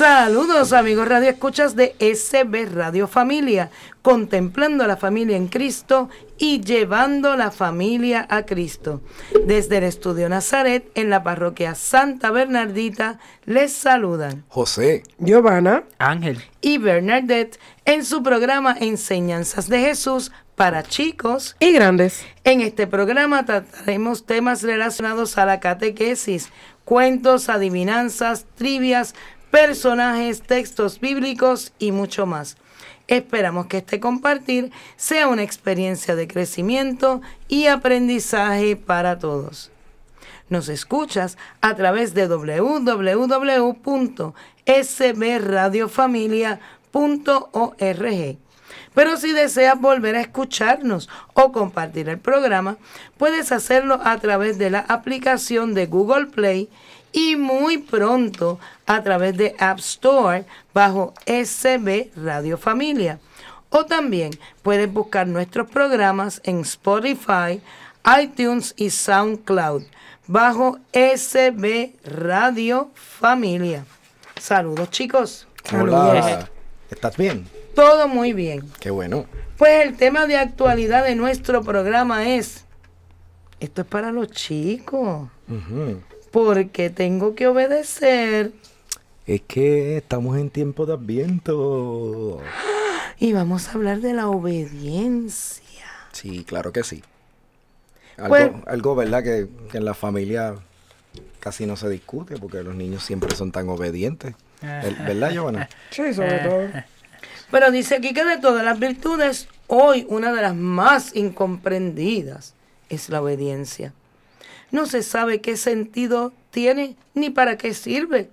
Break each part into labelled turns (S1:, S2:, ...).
S1: Saludos amigos Radio Escuchas de SB Radio Familia, contemplando a la familia en Cristo y llevando la familia a Cristo. Desde el Estudio Nazaret, en la parroquia Santa Bernardita, les saludan
S2: José,
S3: Giovanna,
S4: Ángel
S1: y Bernadette en su programa Enseñanzas de Jesús para chicos
S3: y grandes.
S1: En este programa trataremos temas relacionados a la catequesis, cuentos, adivinanzas, trivias, personajes, textos bíblicos y mucho más. Esperamos que este compartir sea una experiencia de crecimiento y aprendizaje para todos. Nos escuchas a través de www.sbradiofamilia.org. Pero si deseas volver a escucharnos o compartir el programa, puedes hacerlo a través de la aplicación de Google Play y muy pronto a través de App Store bajo SB Radio Familia. O también puedes buscar nuestros programas en Spotify, iTunes y SoundCloud bajo SB Radio Familia. Saludos chicos.
S2: Hola. ¿Estás bien?
S1: Todo muy bien.
S2: Qué bueno.
S1: Pues el tema de actualidad de nuestro programa es, esto es para los chicos porque tengo que obedecer.
S2: Es que estamos en tiempo de adviento.
S1: Y vamos a hablar de la obediencia.
S2: Sí, claro que sí. Algo, pues algo ¿verdad? Que, en la familia casi no se discute porque los niños siempre son tan obedientes. ¿Verdad, Giovanna?
S3: Sí, sobre todo.
S1: Pero dice aquí que de todas las virtudes, hoy una de las más incomprendidas es la obediencia no se sabe qué sentido tiene ni para qué sirve.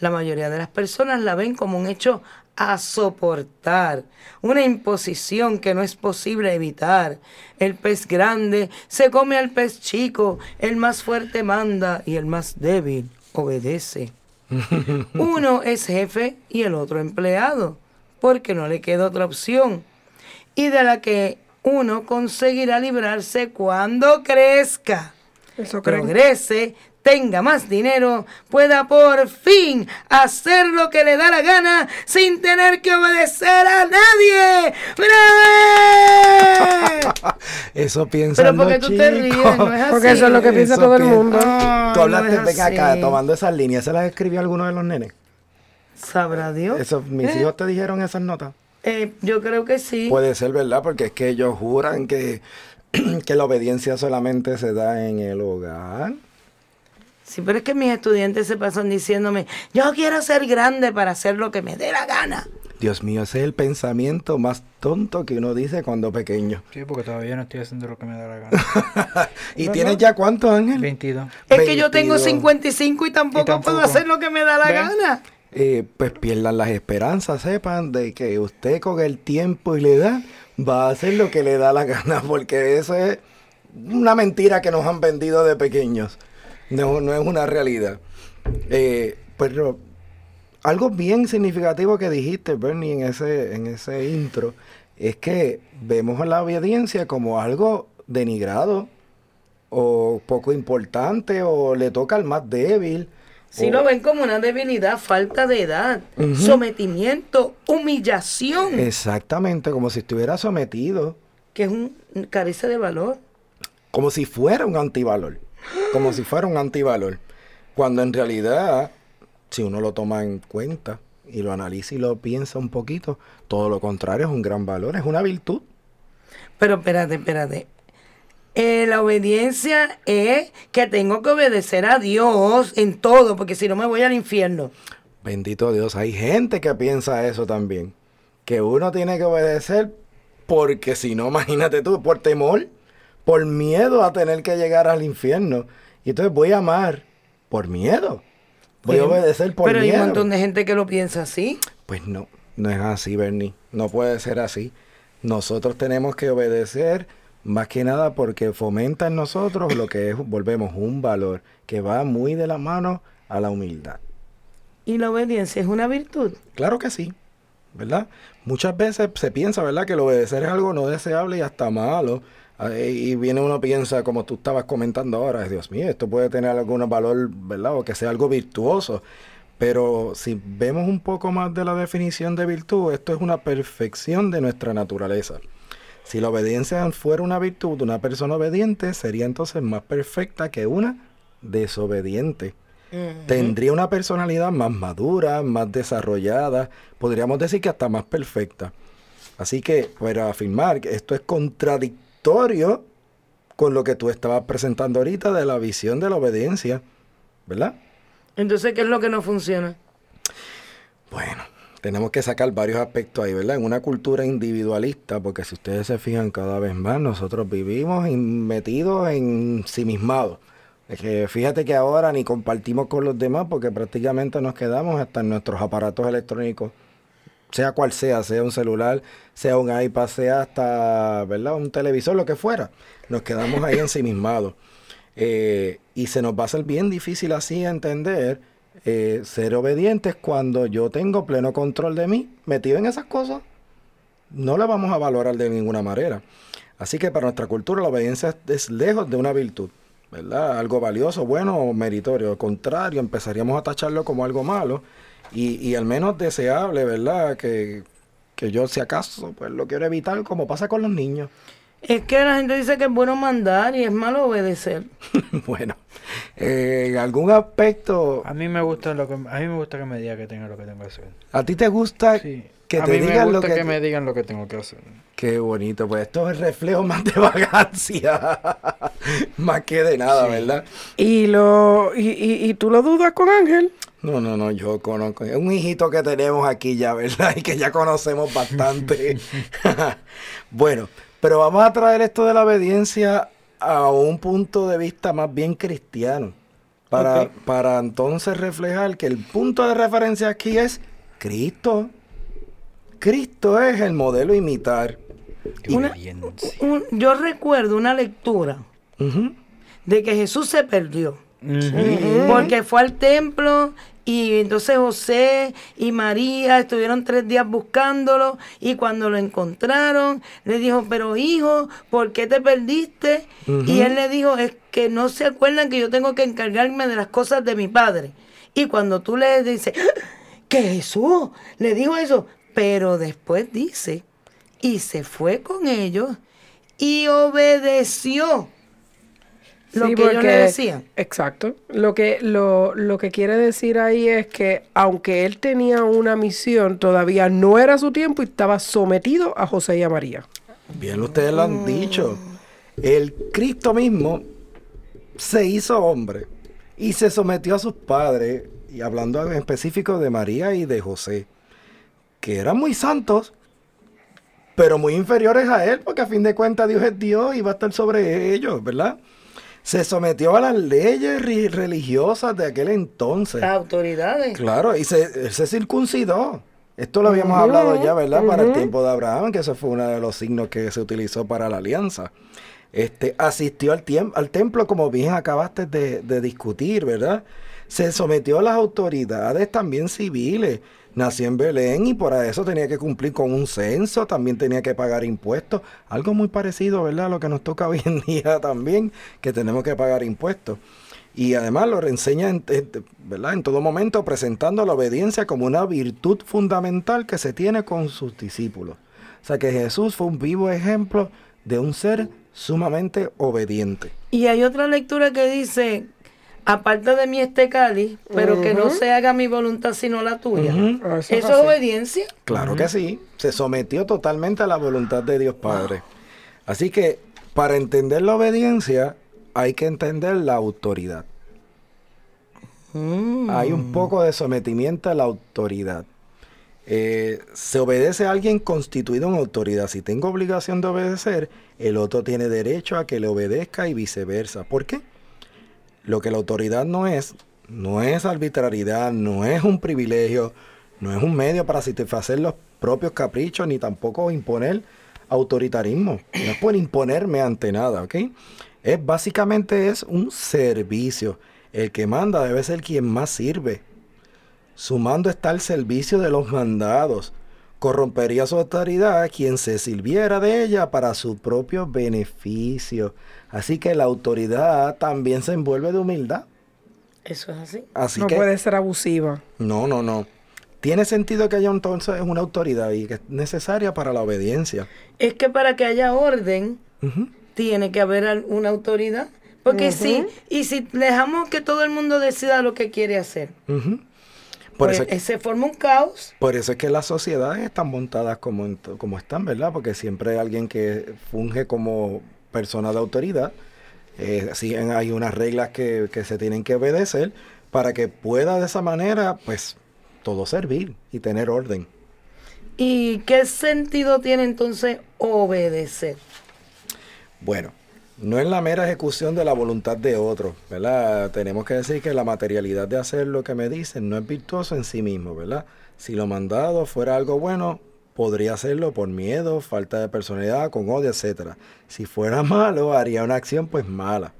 S1: La mayoría de las personas la ven como un hecho a soportar, una imposición que no es posible evitar. El pez grande se come al pez chico, el más fuerte manda y el más débil obedece. Uno es jefe y el otro empleado, porque no le queda otra opción, y de la que uno conseguirá librarse cuando crezca progrese, tenga más dinero, pueda por fin hacer lo que le da la gana sin tener que obedecer a nadie.
S2: eso piensa Pero
S3: porque
S2: tú te ríes,
S3: no es así. Porque eso es lo que piensa todo el mundo.
S2: tú hablaste, venga acá, tomando esas líneas, ¿se las escribió alguno de los nenes?
S1: Sabrá Dios.
S2: Eso, ¿Mis ¿Eh? hijos te dijeron esas notas?
S1: Eh, yo creo que sí.
S2: Puede ser, ¿verdad? Porque es que ellos juran que que la obediencia solamente se da en el hogar.
S1: Sí, pero es que mis estudiantes se pasan diciéndome, yo quiero ser grande para hacer lo que me dé la gana.
S2: Dios mío, ese es el pensamiento más tonto que uno dice cuando pequeño.
S4: Sí, porque todavía no estoy haciendo lo que me da la gana.
S2: ¿Y tienes ya cuántos, Ángel?
S4: 22.
S1: Es que yo tengo 55 y tampoco, puedo hacer lo que me da la gana.
S2: Eh, pues pierdan las esperanzas, sepan de que usted con el tiempo y la edad va a hacer lo que le da la gana, porque eso es una mentira que nos han vendido de pequeños. No, no es una realidad. Eh, pero algo bien significativo que dijiste, Bernie, en ese, en ese intro, es que vemos a la obediencia como algo denigrado o poco importante o le toca al más débil
S1: si lo ven como una debilidad, falta de edad, sometimiento, humillación.
S2: Exactamente, como si estuviera sometido.
S1: Que es un carece de valor.
S2: Como si fuera un antivalor. Como si fuera un antivalor. Cuando en realidad, si uno lo toma en cuenta y lo analiza y lo piensa un poquito, todo lo contrario es un gran valor, es una virtud.
S1: Pero espérate, espérate. Eh, la obediencia es que tengo que obedecer a Dios en todo, porque si no me voy al infierno.
S2: Bendito Dios, hay gente que piensa eso también. Que uno tiene que obedecer porque si no, imagínate tú, por temor, por miedo a tener que llegar al infierno. Y entonces voy a amar por miedo. Voy a obedecer por miedo.
S1: Pero hay un montón de gente que lo piensa así.
S2: Pues no, no es así, Bernie. no puede ser así. Nosotros tenemos que obedecer más que nada porque fomenta en nosotros lo que es, volvemos, un valor que va muy de la mano a la humildad.
S1: ¿Y la obediencia es una virtud?
S2: Claro que sí, ¿verdad? Muchas veces se piensa, ¿verdad?, que el obedecer es algo no deseable y hasta malo. Ah, Y viene uno piensa, como tú estabas comentando ahora, Dios mío, esto puede tener algún valor, ¿verdad? O que sea algo virtuoso. Pero si vemos un poco más de la definición de virtud, esto es una perfección de nuestra naturaleza. Si la obediencia fuera una virtud, una persona obediente sería entonces más perfecta que una desobediente. Tendría una personalidad más madura, más desarrollada, podríamos decir que hasta más perfecta. Así que para afirmar que esto es contradictorio con lo que tú estabas presentando ahorita de la visión de la obediencia, ¿verdad?
S1: Entonces, ¿qué es lo que no funciona?
S2: Bueno, tenemos que sacar varios aspectos ahí, ¿verdad? En una cultura individualista, porque si ustedes se fijan cada vez más, nosotros vivimos metidos en ensimismados. Es que fíjate que ahora ni compartimos con los demás porque prácticamente nos quedamos hasta en nuestros aparatos electrónicos, sea cual sea, sea un celular, sea un iPad, sea hasta, ¿verdad? Un televisor, lo que fuera. Nos quedamos ahí ensimismados. Eh, y se nos va a hacer bien difícil así entender eh, ser obedientes cuando yo tengo pleno control de mí, metido en esas cosas. No la vamos a valorar de ninguna manera. Así que para nuestra cultura la obediencia es, lejos de una virtud, ¿verdad? Algo valioso, bueno o meritorio. Al contrario, empezaríamos a tacharlo como algo malo y, y al menos deseable, ¿verdad? Que, que yo, si acaso, pues lo quiero evitar, como pasa con los niños.
S1: Es que la gente dice que es bueno mandar y es malo obedecer.
S2: bueno, eh, en algún aspecto,
S4: A mí me gusta lo que a mí me gusta que me diga que tenga lo que tengo que hacer.
S2: ¿a ti te gusta
S4: Sí.
S2: que
S4: a
S2: te
S4: mí me
S2: digan lo
S4: gusta
S2: que...
S4: que me digan lo que tengo que hacer.
S2: Qué bonito, pues esto es el reflejo más de vagancia, más que de nada,
S4: Sí.
S2: ¿verdad?
S3: Y, lo, y, y, y tú lo dudas con Ángel.
S2: No, no, no, yo conozco, es un hijito que tenemos aquí ya, ¿verdad? Y que ya conocemos bastante. bueno, pero vamos a traer esto de la obediencia a un punto de vista más bien cristiano, para, para entonces reflejar que el punto de referencia aquí es Cristo. Cristo es el modelo a imitar.
S1: Una-. Un- yo recuerdo una lectura de que Jesús se perdió. Porque fue al templo y entonces José y María estuvieron tres días buscándolo y cuando lo encontraron le dijo, pero hijo, ¿por qué te perdiste? Y él le dijo, es que no se acuerdan que yo tengo que encargarme de las cosas de mi padre. Y cuando tú le dices, "¡Ah! que Jesús le dijo eso, pero después dice, y se fue con ellos y obedeció lo
S3: Sí,
S1: que ellos le
S3: porque-
S1: decían.
S3: Exacto. Lo que, lo, lo que quiere decir ahí es que aunque él tenía una misión, todavía no era su tiempo y estaba sometido a José y a María.
S2: Bien, ustedes lo han dicho. El Cristo mismo se hizo hombre y se sometió a sus padres, y hablando en específico de María y de José, que eran muy santos, pero muy inferiores a él, porque a fin de cuentas Dios es Dios y va a estar sobre ellos, ¿verdad? Se sometió a las leyes religiosas de aquel entonces.
S1: Las autoridades.
S2: Claro, y se, se circuncidó. Esto lo habíamos hablado ya, ¿verdad? Para el tiempo de Abraham, que ese fue uno de los signos que se utilizó para la alianza. Este, asistió al, al templo, como bien acabaste de, de discutir, ¿verdad? Se sometió a las autoridades también civiles. Nació en Belén y por eso tenía que cumplir con un censo, también tenía que pagar impuestos. Algo muy parecido, ¿verdad? A lo que nos toca hoy en día también, que tenemos que pagar impuestos. Y además lo enseña en, en- ¿verdad? en todo momento presentando la obediencia como una virtud fundamental que se tiene con sus discípulos. O sea que Jesús fue un vivo ejemplo de un ser sumamente obediente.
S1: Y hay otra lectura que dice, aparte de mí este cáliz, pero que no se haga mi voluntad sino la tuya.
S3: Ah,
S1: Eso es obediencia.
S2: Claro que sí, se sometió totalmente a la voluntad de Dios Padre. Así que para entender la obediencia hay que entender la autoridad.
S1: Mm.
S2: Hay un poco de sometimiento a la autoridad. Eh, se obedece a alguien constituido en autoridad. Si tengo obligación de obedecer, el otro tiene derecho a que le obedezca y viceversa. ¿Por qué? Lo que la autoridad no es, no es arbitrariedad, no es un privilegio, No es un medio para satisfacer los propios caprichos ni tampoco imponer autoritarismo. No es por imponerme ante nada, ¿ok? Es básicamente es un servicio. El que manda debe ser quien más sirve. Su mando está al servicio de los mandados. Corrompería su autoridad quien se sirviera de ella para su propio beneficio. Así que la autoridad también se envuelve de humildad.
S1: Eso es así.
S2: Así
S3: no
S2: que
S3: puede ser abusiva.
S2: no, no, no. Tiene sentido que haya entonces una autoridad y que es necesaria para la obediencia.
S1: Es que para que haya orden, tiene que haber una autoridad. Porque sí, y si dejamos que todo el mundo decida lo que quiere hacer.
S2: Por,
S1: pues
S2: eso,
S1: eh, se forma un caos.
S2: por eso es que las sociedades están montadas como, como están, ¿verdad? Porque siempre hay alguien que funge como persona de autoridad. Eh, hay unas reglas que, que se tienen que obedecer para que pueda de esa manera, pues, todo servir y tener orden.
S1: ¿Y qué sentido tiene entonces obedecer?
S2: Bueno, no es la mera ejecución de la voluntad de otro, ¿verdad? Tenemos que decir que la materialidad de hacer lo que me dicen no es virtuoso en sí mismo, ¿verdad? Si lo mandado fuera algo bueno, podría hacerlo por miedo, falta de personalidad, con odio, etcétera. Si fuera malo, haría una acción pues mala.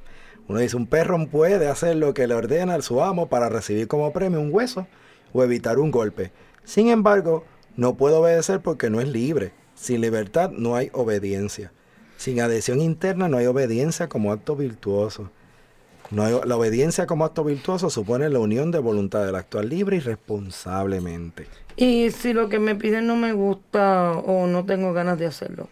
S2: Uno dice, un perro puede hacer lo que le ordena a su amo para recibir como premio un hueso o evitar un golpe. Sin embargo, no puede obedecer porque no es libre. Sin libertad no hay obediencia. Sin adhesión interna no hay obediencia como acto virtuoso. No hay- la obediencia como acto virtuoso supone la unión de voluntad del actuar libre y responsablemente.
S1: Y si lo que me piden no me gusta o no tengo ganas de hacerlo.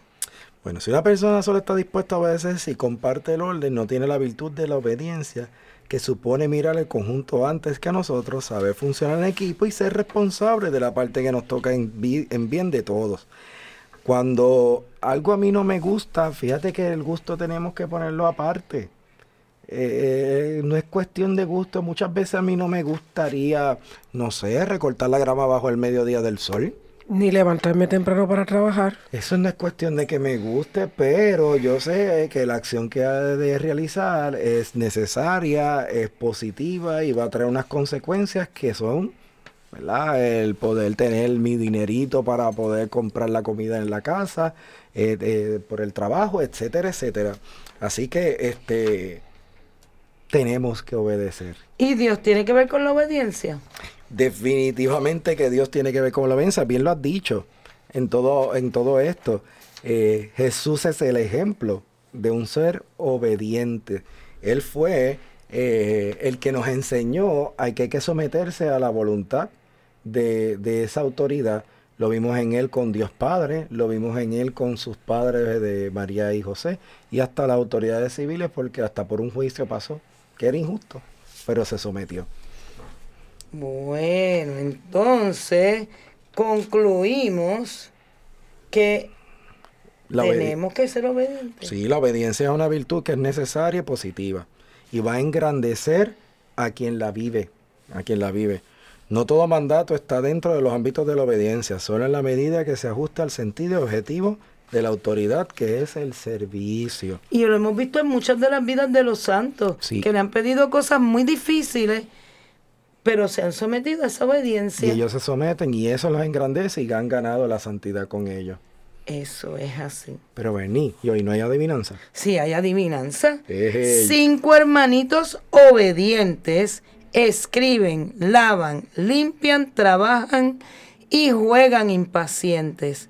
S2: Bueno, si una persona solo está dispuesta a obedecer si comparte el orden, no tiene la virtud de la obediencia, que supone mirar el conjunto antes que a nosotros, saber funcionar en equipo y ser responsable de la parte que nos toca en, en bien de todos. Cuando algo a mí no me gusta, fíjate que el gusto tenemos que ponerlo aparte. Eh, no es cuestión de gusto. Muchas veces a mí no me gustaría, no sé, recortar la grama bajo el mediodía del sol.
S3: Ni levantarme temprano para trabajar.
S2: Eso no es cuestión de que me guste, pero yo sé que la acción que ha de realizar es necesaria, es positiva y va a traer unas consecuencias que son, ¿verdad? El poder tener mi dinerito para poder comprar la comida en la casa, eh, eh, por el trabajo, etcétera, etcétera. Así que este tenemos que obedecer.
S1: ¿Y Dios tiene que ver con la obediencia?
S2: Definitivamente que Dios tiene que ver con la obediencia, bien lo has dicho en todo, en todo esto. Eh, Jesús es el ejemplo de un ser obediente. Él fue eh, el que nos enseñó a que hay que someterse a la voluntad de, de esa autoridad. Lo vimos en él con Dios Padre, lo vimos en él con sus padres de María y José, y hasta las autoridades civiles, porque hasta por un juicio pasó, que era injusto, pero se sometió.
S1: Bueno, entonces concluimos que
S2: La
S1: tenemos que ser obedientes.
S2: Sí, la obediencia es una virtud que es necesaria y positiva y va a engrandecer a quien la vive, a quien la vive. No todo mandato está dentro de los ámbitos de la obediencia, solo en la medida que se ajusta al sentido y objetivo de la autoridad que es el servicio.
S1: Y lo hemos visto en muchas de las vidas de los santos,
S2: Sí.
S1: que le han pedido cosas muy difíciles, pero se han sometido a esa
S2: Y
S1: obediencia.
S2: ellos se someten y eso los engrandece y han ganado la santidad con ellos.
S1: Eso es así.
S2: Pero vení, y hoy no hay adivinanza.
S1: Si hay adivinanza,
S2: Ey.
S1: cinco hermanitos obedientes escriben, lavan, limpian, trabajan y juegan impacientes.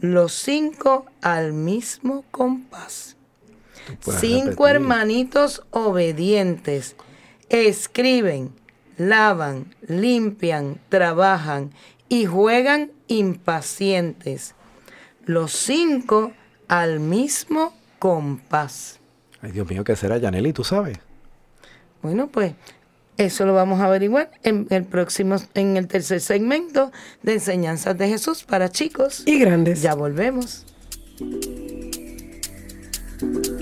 S1: Los cinco al mismo compás. Cinco
S2: repetir.
S1: hermanitos obedientes escriben, lavan, limpian, trabajan y juegan impacientes. Los cinco al mismo compás.
S2: Ay, Dios mío, ¿qué será, Yaneli? ¿Tú sabes?
S1: Bueno, pues eso lo vamos a averiguar en el próximo, en el tercer segmento de Enseñanzas de Jesús para chicos.
S3: Y grandes.
S1: Ya volvemos.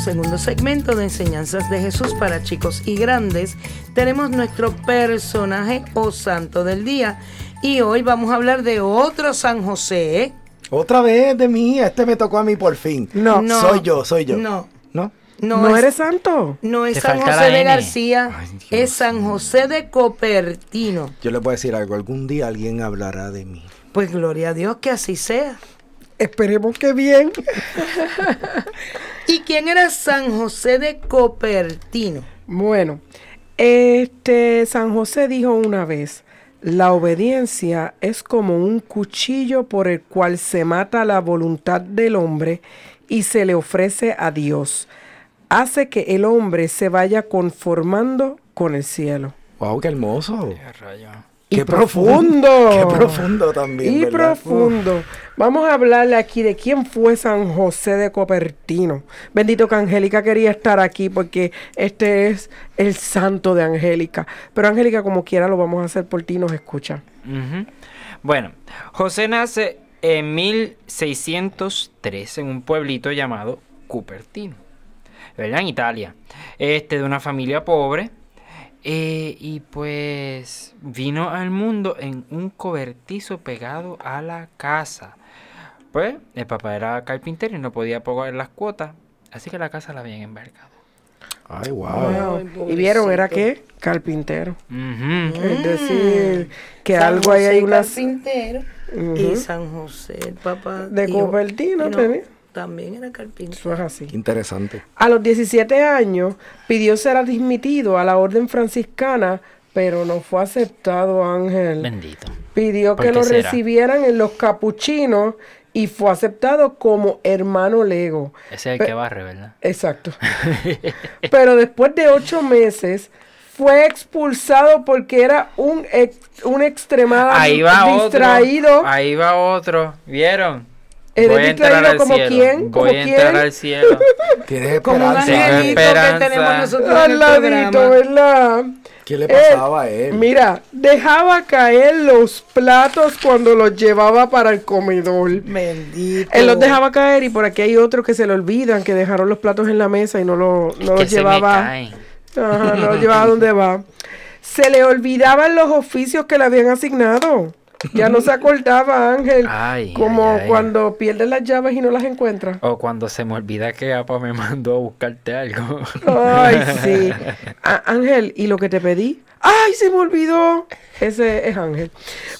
S1: Segundo segmento de enseñanzas de Jesús para chicos y grandes, tenemos nuestro personaje o santo del día. Y hoy vamos a hablar de otro San José.
S2: Otra vez de mí, este me tocó a mí por fin.
S3: No.
S1: No.
S2: Soy yo, soy yo.
S1: No.
S2: ¿No?
S1: No,
S3: ¿No,
S1: es,
S3: eres santo?
S1: no es
S5: Te
S1: San José de. García,
S2: Ay,
S1: es San José de Copertino.
S2: Yo les voy a decir algo, algún día alguien hablará de mí.
S1: Pues gloria a Dios que así sea.
S3: Esperemos que bien.
S1: ¿Y quién era San José de Copertino?
S3: Bueno, este San José dijo una vez, la obediencia es como un cuchillo por el cual se mata la voluntad del hombre y se le ofrece a Dios. Hace que el hombre se vaya conformando con el cielo.
S2: Wow, qué hermoso.
S5: Qué rayo.
S3: Y
S2: Qué
S3: profundo.
S2: Qué profundo también.
S3: Y
S2: ¿verdad?
S3: profundo. Vamos a hablarle aquí de quién fue San José de Copertino. Bendito que Angélica quería estar aquí porque este es el santo de Angélica. Pero Angélica, como quiera, lo vamos a hacer por ti, nos escucha.
S5: Bueno, José nace en 1603 en un pueblito llamado Cupertino, ¿verdad? En Italia. Este, de una familia pobre. eh, y pues vino al mundo en un cobertizo pegado a la casa. Pues el papá era carpintero y no podía pagar las cuotas, así que la casa la habían embarcado.
S2: Ay, wow.
S3: Wow. Y vieron, ¿era qué? Carpintero.
S5: Ujú.
S3: Es decir, que
S1: San
S3: algo ahí hay unas...
S1: carpintero y San José, el papá.
S3: De Cupertino
S1: y no,
S3: tenía.
S1: También era carpintero.
S3: Eso es así.
S2: Qué interesante.
S3: A los 17 años pidió ser admitido a la orden franciscana, pero no fue aceptado, Ángel.
S5: Bendito.
S3: Pidió
S5: ¿Por
S3: que lo
S5: será?
S3: recibieran en los capuchinos y fue aceptado como hermano lego.
S5: Ese es el
S3: Pe-
S5: que barre, ¿verdad?
S3: Exacto. pero después de ocho meses fue expulsado porque era un, ex- un
S5: Ahí va
S3: distraído.
S5: otro. Ahí va otro. ¿Vieron?
S3: ¿Eres
S5: Voy
S3: distraído como quién?
S5: Voy
S3: ¿Como
S5: a entrar
S3: quién?
S5: al cielo.
S2: Tienes
S1: Como un
S2: esperanza.
S1: Angelito que
S5: esperanza.
S1: tenemos nosotros
S3: Al
S1: en el
S3: ladito,
S1: programa.
S3: ¿verdad?
S2: ¿Qué le
S3: Él,
S2: pasaba a él?
S3: Mira, dejaba caer los platos cuando los llevaba para el comedor.
S1: Bendito.
S3: Él los dejaba caer y por aquí hay otros que se le olvidan que dejaron los platos en la mesa y no, lo, no los llevaba. Ajá, no los llevaba donde va. Se le olvidaban los oficios que le habían asignado. Ya no se acordaba, Ángel.
S5: Ay,
S3: como
S5: ay, ay.
S3: cuando pierdes las llaves y no las encuentras.
S5: O cuando se me olvida que Apa me mandó a buscarte algo.
S3: Ay, sí. Ángel, ¿y lo que te pedí? ¡Ay, se me olvidó! Ese es Ángel.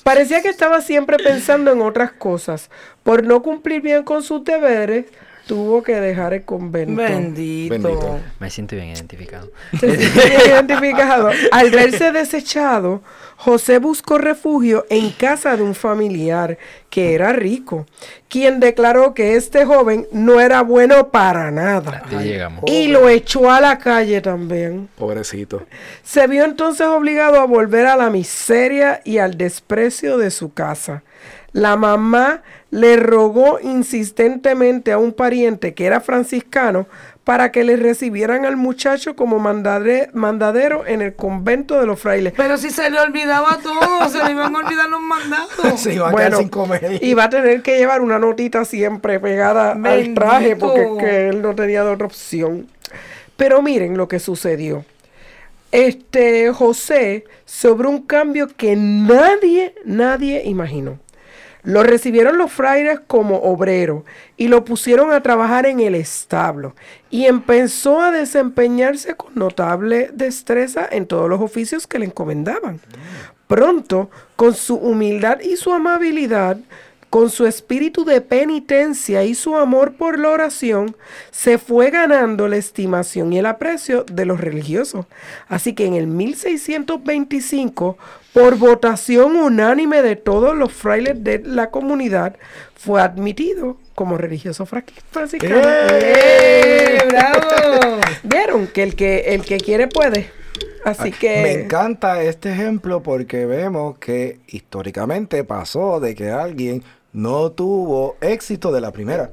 S3: Parecía que estaba siempre pensando en otras cosas. Por no cumplir bien con sus deberes, tuvo que dejar el convento.
S1: Bendito.
S2: Bendito.
S5: Me siento bien identificado.
S3: Se siente bien identificado. Al verse desechado, José buscó refugio en casa de un familiar que era rico, quien declaró que este joven no era bueno para nada.
S5: Llegamos.
S3: Y lo echó a la calle también.
S2: Pobrecito.
S3: Se vio entonces obligado a volver a la miseria y al desprecio de su casa. La mamá le rogó insistentemente a un pariente que era franciscano para que le recibieran al muchacho como mandade- mandadero en el convento de los frailes.
S1: Pero si se le olvidaba todo, se le iban a olvidar los mandatos.
S2: Se iba a quedar sin comer.
S3: y va a tener que llevar una notita siempre pegada al traje porque es
S1: Bendito.
S3: que él no tenía de otra opción. Pero miren lo que sucedió. Este José sobre un cambio que nadie, nadie imaginó. Lo recibieron los frailes como obrero y lo pusieron a trabajar en el establo y empezó a desempeñarse con notable destreza en todos los oficios que le encomendaban. Pronto, con su humildad y su amabilidad, con su espíritu de penitencia y su amor por la oración, se fue ganando la estimación y el aprecio de los religiosos. Así que en el 1625, por votación unánime de todos los frailes de la comunidad, fue admitido como religioso fra- franciscano.
S1: ¡Eh, bravo!
S3: Vieron que el que el que quiere puede. Así que
S2: Me encanta este ejemplo porque vemos que históricamente pasó de que alguien no tuvo éxito de la primera.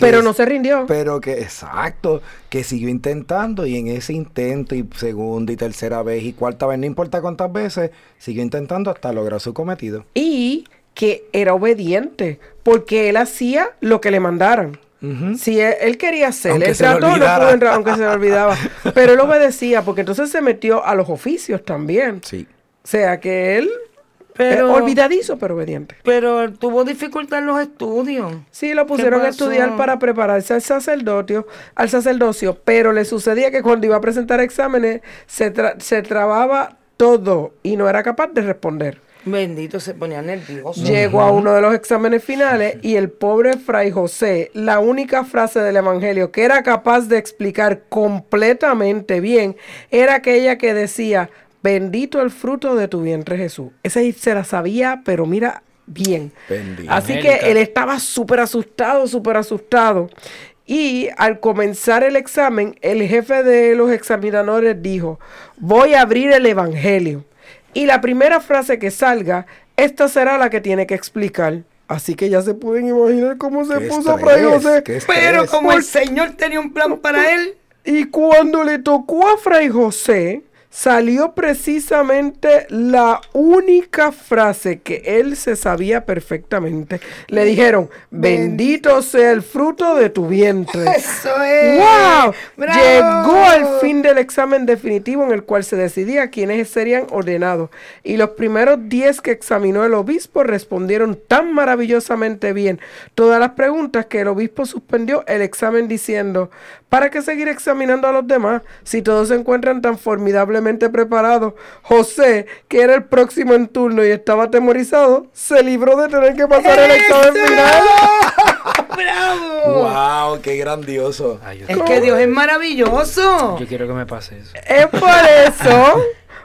S3: Pero
S2: es-
S3: no se rindió.
S2: Pero que, exacto, que siguió intentando y en ese intento y segunda y tercera vez y cuarta vez, no importa cuántas veces, siguió intentando hasta lograr su cometido.
S3: y que era obediente, porque él hacía lo que le mandaran. Si él, él quería hacer,
S2: Aunque
S3: él trató, no pudo entrar, aunque se le olvidaba. Pero él obedecía, porque entonces se metió a los oficios también.
S2: Sí.
S3: O sea que él,
S1: Pero,
S3: eh, olvidadizo, pero obediente.
S1: pero él tuvo dificultad en los estudios.
S3: Sí, lo pusieron a estudiar para prepararse al sacerdocio, al sacerdocio, pero le sucedía que cuando iba a presentar exámenes se, tra- se trababa todo y no era capaz de responder.
S1: Bendito, se ponía nervioso.
S3: Llegó a uno de los exámenes finales y el pobre Fray José, la única frase del Evangelio que era capaz de explicar completamente bien era aquella que decía, bendito el fruto de tu vientre Jesús. Esa sí se la sabía, pero mira bien.
S2: Bendito.
S3: Así que él estaba súper asustado, súper asustado. Y al comenzar el examen, el jefe de los examinadores dijo, voy a abrir el Evangelio. Y la primera frase que salga, esta será la que tiene que explicar. Así que ya se pueden imaginar cómo se
S2: Qué
S3: puso Fray José.
S1: Pero como el Señor tenía un plan para él,
S3: Y cuando le tocó a Fray José, salió precisamente la única frase que él se sabía perfectamente. Le dijeron, bendito sea el fruto de tu vientre.
S1: eso es.
S3: ¡Wow!
S1: ¡Bravo!
S3: Llegó al fin del examen definitivo en el cual se decidía quiénes serían ordenados. Y los primeros 10 que examinó el obispo respondieron tan maravillosamente bien todas las preguntas que el obispo suspendió el examen diciendo, ¿para qué seguir examinando a los demás si todos se encuentran tan formidablemente preparados? José, que era el próximo en turno y estaba atemorizado, se libró de tener que pasar el examen final.
S1: ¡Bravo!
S2: ¡Wow! ¡Qué grandioso!
S5: Ay,
S1: Es que Dios es maravilloso.
S5: yo quiero que me pase eso.
S3: Es por eso,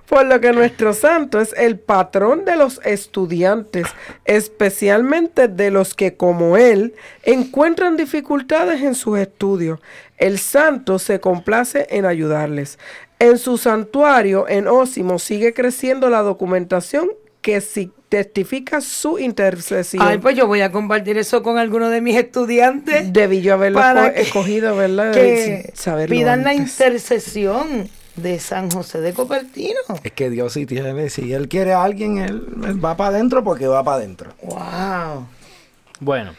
S3: por lo que nuestro santo es el patrón de los estudiantes, especialmente de los que, como él, encuentran dificultades en sus estudios. El santo se complace en ayudarles. En su santuario, en Ósimo, sigue creciendo la documentación que si- testifica su intercesión.
S1: Ay, pues yo voy a compartir eso con algunos de mis estudiantes.
S3: Debí yo haberlo
S1: para
S3: esco-
S1: que-
S3: escogido, ¿verdad?
S1: Que pidan la intercesión de San José de Copertino.
S2: Es que Dios sí tiene, si Él quiere a alguien, Él, él va para adentro porque va para adentro.
S1: Wow.
S5: Bueno,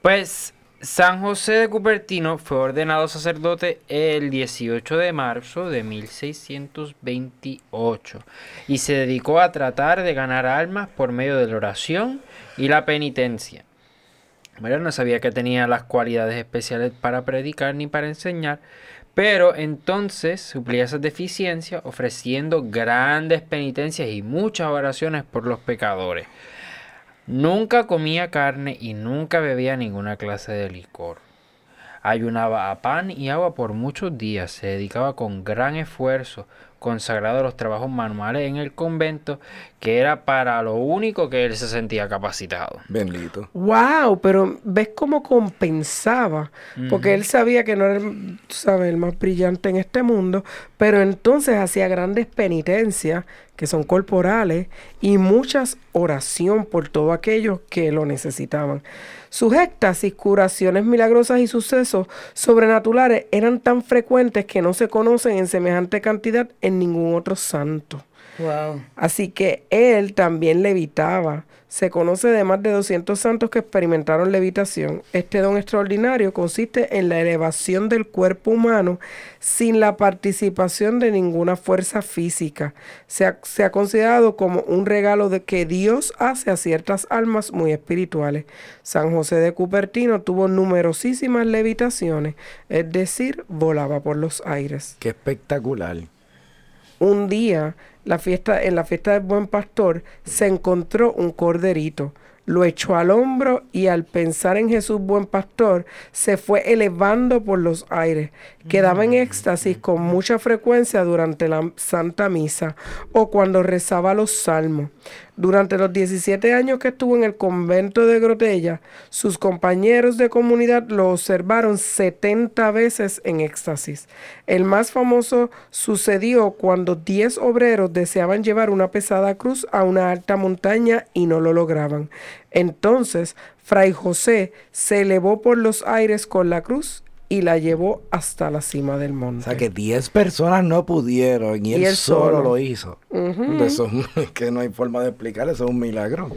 S5: pues San José de Cupertino fue ordenado sacerdote el 18 de marzo de 1628 y se dedicó a tratar de ganar almas por medio de la oración y la penitencia. Bueno, no sabía que tenía las cualidades especiales para predicar ni para enseñar, pero entonces suplía esas deficiencias ofreciendo grandes penitencias y muchas oraciones por los pecadores. Nunca comía carne y nunca bebía ninguna clase de licor. Ayunaba a pan y agua por muchos días, se dedicaba con gran esfuerzo, consagrado a los trabajos manuales en el convento, que era para lo único que él se sentía capacitado.
S2: Bendito.
S3: Wow, pero ves cómo compensaba, porque él sabía que no era, el, sabes, el más brillante en este mundo, pero entonces hacía grandes penitencias que son corporales y muchas oración por todos aquellos que lo necesitaban. Sus éxtasis, curaciones milagrosas y sucesos sobrenaturales eran tan frecuentes que no se conocen en semejante cantidad en ningún otro santo.
S1: Wow.
S3: Así que él también levitaba. Se conoce de más de 200 santos que experimentaron levitación. Este don extraordinario consiste en la elevación del cuerpo humano sin la participación de ninguna fuerza física. Se ha, se ha considerado como un regalo de que Dios hace a ciertas almas muy espirituales. San José de Cupertino tuvo numerosísimas levitaciones, es decir, volaba por los aires
S2: Qué espectacular.
S3: un día la fiesta, en la fiesta del buen pastor se encontró un corderito. lo echó al hombro y al pensar en Jesús buen pastor, se fue elevando por los aires. Quedaba en éxtasis con mucha frecuencia durante la Santa Misa o cuando rezaba los salmos. Durante los 17 años que estuvo en el convento de Grotella, sus compañeros de comunidad lo observaron 70 veces en éxtasis. El más famoso sucedió cuando 10 obreros deseaban llevar una pesada cruz a una alta montaña y no lo lograban. Entonces, Fray José se elevó por los aires con la cruz y la llevó hasta la cima del monte.
S2: O sea que 10 personas no pudieron y, él,
S3: él
S2: solo,
S3: solo.
S2: lo hizo. Eso es que no hay forma de explicar, eso es un milagro.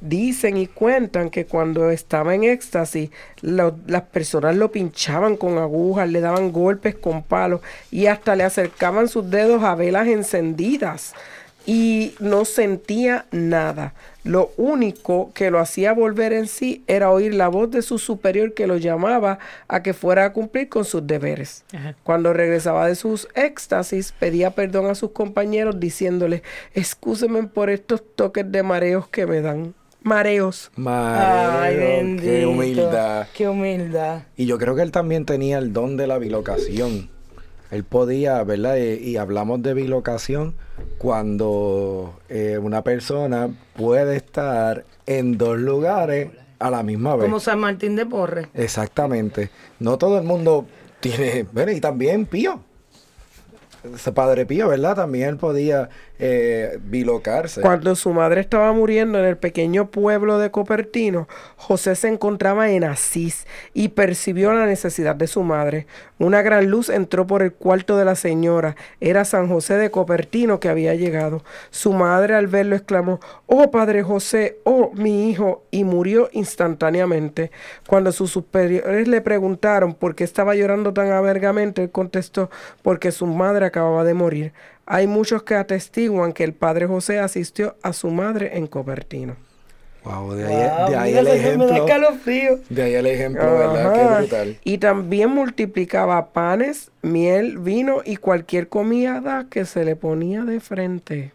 S3: Dicen y cuentan que cuando estaba en éxtasis, lo- las personas lo pinchaban con agujas, le daban golpes con palos y hasta le acercaban sus dedos a velas encendidas y no sentía nada. Lo único que lo hacía volver en sí era oír la voz de su superior que lo llamaba a que fuera a cumplir con sus deberes. Cuando regresaba de sus éxtasis, pedía perdón a sus compañeros diciéndoles, excúsenme por estos toques de mareos que me dan. Mareos.
S1: Ay,
S2: Madre,
S1: bendito.
S2: qué humildad.
S1: Qué humildad.
S2: Y yo creo que él también tenía el don de la bilocación. Él podía, ¿verdad? Y, y hablamos de bilocación cuando eh, una persona puede estar en dos lugares a la misma vez.
S1: Como San Martín de Porres.
S2: Exactamente. No todo el mundo tiene, bueno, y también Pío. Ese padre Pío, ¿verdad? También él podía eh.
S3: Cuando su madre estaba muriendo en el pequeño pueblo de Copertino, José se encontraba en Asís y percibió la necesidad de su madre. Una gran luz entró por el cuarto de la señora. Era San José de Copertino que había llegado. Su madre al verlo exclamó, Oh Padre José, oh mi hijo, y murió instantáneamente. Cuando sus superiores le preguntaron por qué estaba llorando tan amargamente, él contestó, porque su madre acababa de morir. Hay muchos que atestiguan que el padre José asistió a su madre en Copertino.
S2: Wow, de ahí,
S1: Wow,
S2: de ahí el
S1: señor, Me da
S2: ejemplo. De ahí el ejemplo, ¿verdad? Qué brutal.
S3: Y también multiplicaba panes, miel, vino y cualquier comida que se le ponía de frente.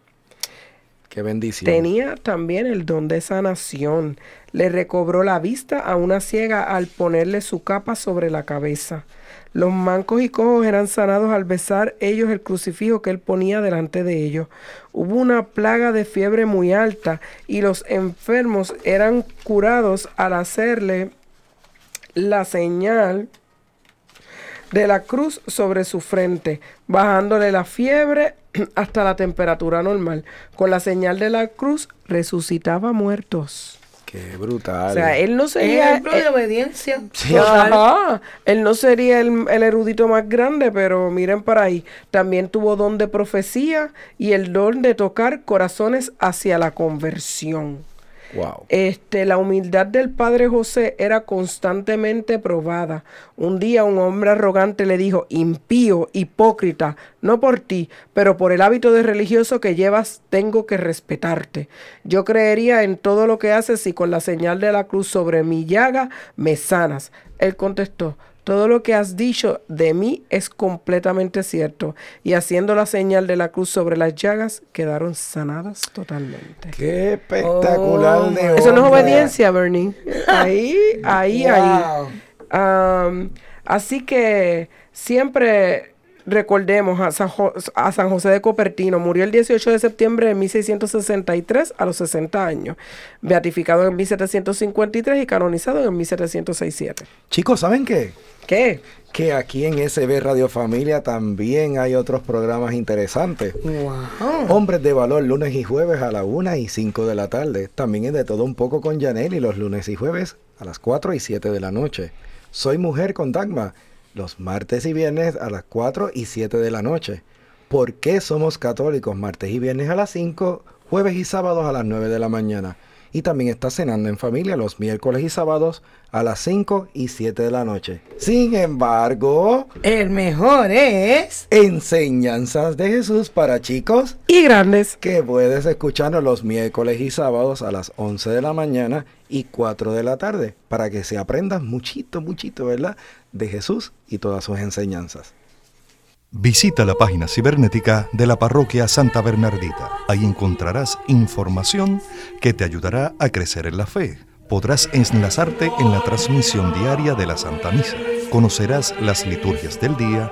S2: Qué bendición.
S3: Tenía también el don de sanación. Le recobró la vista a una ciega al ponerle su capa sobre la cabeza. Los mancos y cojos eran sanados al besar ellos el crucifijo que él ponía delante de ellos. Hubo una plaga de fiebre muy alta y los enfermos eran curados al hacerle la señal de la cruz sobre su frente, bajándole la fiebre hasta la temperatura normal. Con la señal de la cruz resucitaba muertos.
S2: Qué brutal.
S3: O sea, él no sería...
S1: Ejemplo de obediencia.
S2: Sí.
S3: Ajá. Él no sería el, el erudito más grande, pero miren para ahí. También tuvo don de profecía y el don de tocar corazones hacia la conversión. Este, la humildad del padre José era constantemente probada. Un día un hombre arrogante le dijo, impío, hipócrita, no por ti, pero por el hábito de religioso que llevas, tengo que respetarte. Yo creería en todo lo que haces y con la señal de la cruz sobre mi llaga me sanas. Él contestó, todo lo que has dicho de mí es completamente cierto. Y haciendo la señal de la cruz sobre las llagas, quedaron sanadas totalmente.
S2: Qué espectacular
S1: Oh,
S2: de
S3: Eso no es obediencia, Bernie. Ahí, ahí, ahí. Así que siempre recordemos a San, Jo- a San José de Copertino. Murió el 18 de septiembre de 1663 a los 60 años. Beatificado en 1753 y canonizado en 1767.
S2: Chicos, ¿saben qué?
S3: ¿Qué?
S2: Que aquí en SB Radio Familia también hay otros programas interesantes.
S1: Wow.
S2: Hombres de Valor, lunes y jueves a la 1 y 5 de la tarde. También es de todo un poco con Janelle los lunes y jueves a las 4 y 7 de la noche. Soy Mujer con Dagma, los martes y viernes a las 4 y 7 de la noche. ¿Por qué somos católicos? Martes y viernes a las 5, jueves y sábados a las 9 de la mañana. Y también está cenando en familia los miércoles y sábados a las 5 y 7 de la noche. Sin embargo,
S1: El mejor es.
S2: enseñanzas de Jesús para chicos
S3: Y grandes.
S2: que puedes escucharnos los miércoles y sábados a las 11 de la mañana y 4 de la tarde para que se aprendan muchito, muchito, ¿verdad? De Jesús y todas sus enseñanzas.
S6: Visita la página cibernética de la parroquia Santa Bernardita. Ahí encontrarás información que te ayudará a crecer en la fe. Podrás enlazarte en la transmisión diaria de la Santa Misa. Conocerás las liturgias del día,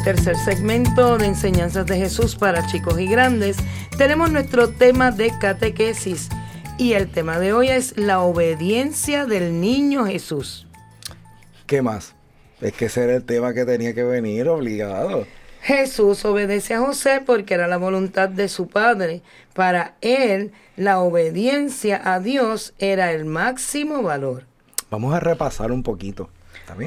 S1: el tercer segmento de enseñanzas de Jesús para chicos y grandes, tenemos nuestro tema de catequesis. Y el tema de hoy es la obediencia del niño Jesús.
S2: ¿Qué más? Es que ese era el tema que tenía que venir obligado.
S1: Jesús obedece a José porque era la voluntad de su padre. Para él, la obediencia a Dios era el máximo valor.
S2: Vamos a repasar un poquito.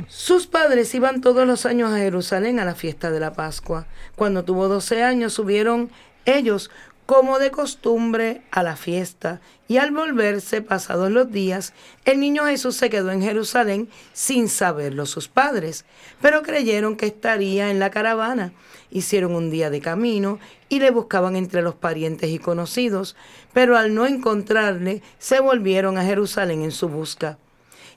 S1: Sus padres iban todos los años a Jerusalén a la fiesta de la Pascua. Cuando tuvo 12 años subieron ellos como de costumbre a la fiesta y al volverse pasados los días, el niño Jesús se quedó en Jerusalén sin saberlo sus padres, pero creyeron que estaría en la caravana. Hicieron un día de camino y le buscaban entre los parientes y conocidos, pero al no encontrarle, se volvieron a Jerusalén en su busca.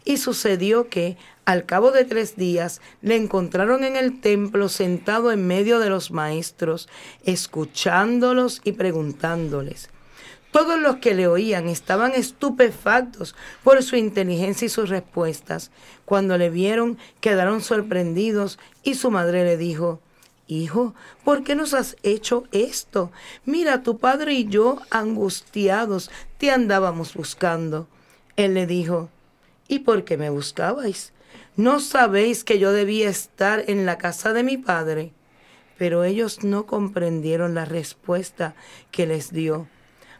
S1: Y sucedió que, al cabo de tres días, le encontraron en el templo sentado en medio de los maestros, escuchándolos y preguntándoles. Todos los que le oían estaban estupefactos por su inteligencia y sus respuestas. Cuando le vieron, quedaron sorprendidos y su madre le dijo, Hijo, ¿por qué nos has hecho esto? Mira, tu padre y yo, angustiados, te andábamos buscando. Él le dijo, ¿Y por qué me buscabais? ¿No sabéis que yo debía estar en la casa de mi padre? Pero ellos no comprendieron la respuesta que les dio.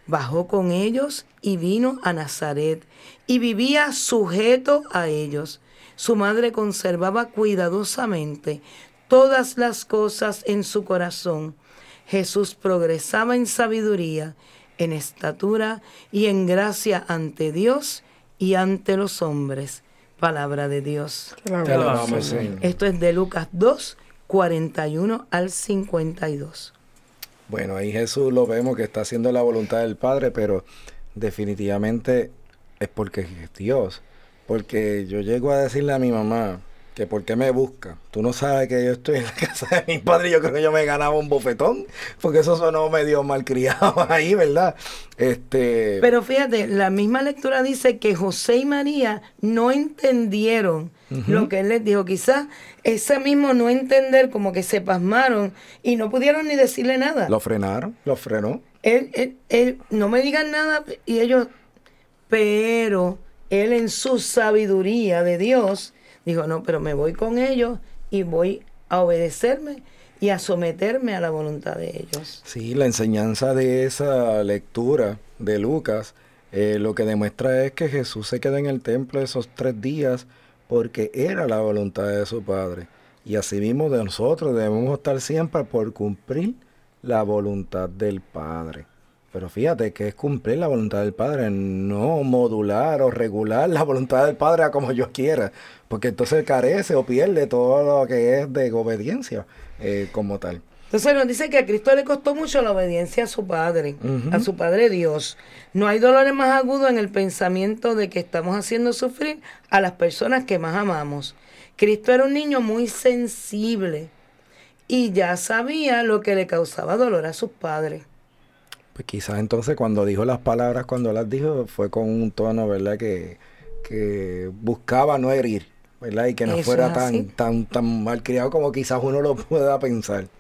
S1: Bajó con ellos y vino a Nazaret y vivía sujeto a ellos. Su madre conservaba cuidadosamente todas las cosas en su corazón. Jesús progresaba en sabiduría, en estatura y en gracia ante Dios y ante los hombres. Palabra de Dios.
S2: Te alabamos, Señor.
S1: Esto es de Lucas 2, 41 al 52.
S2: Bueno, ahí Jesús lo vemos que está haciendo la voluntad del Padre, pero definitivamente es porque es Dios. Porque yo llego a decirle a mi mamá que por qué me busca. Tú no sabes que yo estoy en la casa de mi padre y yo creo que yo me ganaba un bofetón, porque eso sonó medio malcriado ahí, ¿verdad? Este,
S1: Pero fíjate, la misma lectura dice que José y María no entendieron lo que él les dijo. Quizás ese mismo no entender, como que se pasmaron y no pudieron ni decirle nada.
S2: lo frenaron, lo frenó.
S1: Él, él, él, no me digan nada y ellos, pero él en su sabiduría de Dios dijo, no, pero me voy con ellos y voy a obedecerme y a someterme a la voluntad de ellos.
S2: Sí, la enseñanza de esa lectura de Lucas eh, lo que demuestra es que Jesús se quedó en el templo esos tres días porque era la voluntad de su Padre. Y asimismo de nosotros debemos estar siempre por cumplir la voluntad del Padre. Pero fíjate que es cumplir la voluntad del Padre, no modular o regular la voluntad del Padre a como yo quiera, porque entonces carece o pierde todo lo que es de obediencia eh, como tal.
S1: Entonces nos dice que a Cristo le costó mucho la obediencia a su Padre, a su Padre Dios. No hay dolores más agudos en el pensamiento de que estamos haciendo sufrir a las personas que más amamos. Cristo era un niño muy sensible y ya sabía lo que le causaba dolor a sus padres.
S2: Pues quizás entonces cuando dijo las palabras, cuando las dijo, fue con un tono, ¿verdad? Que, que buscaba no herir, ¿verdad? Y que no fuera tan, tan, tan malcriado como quizás uno lo pueda pensar.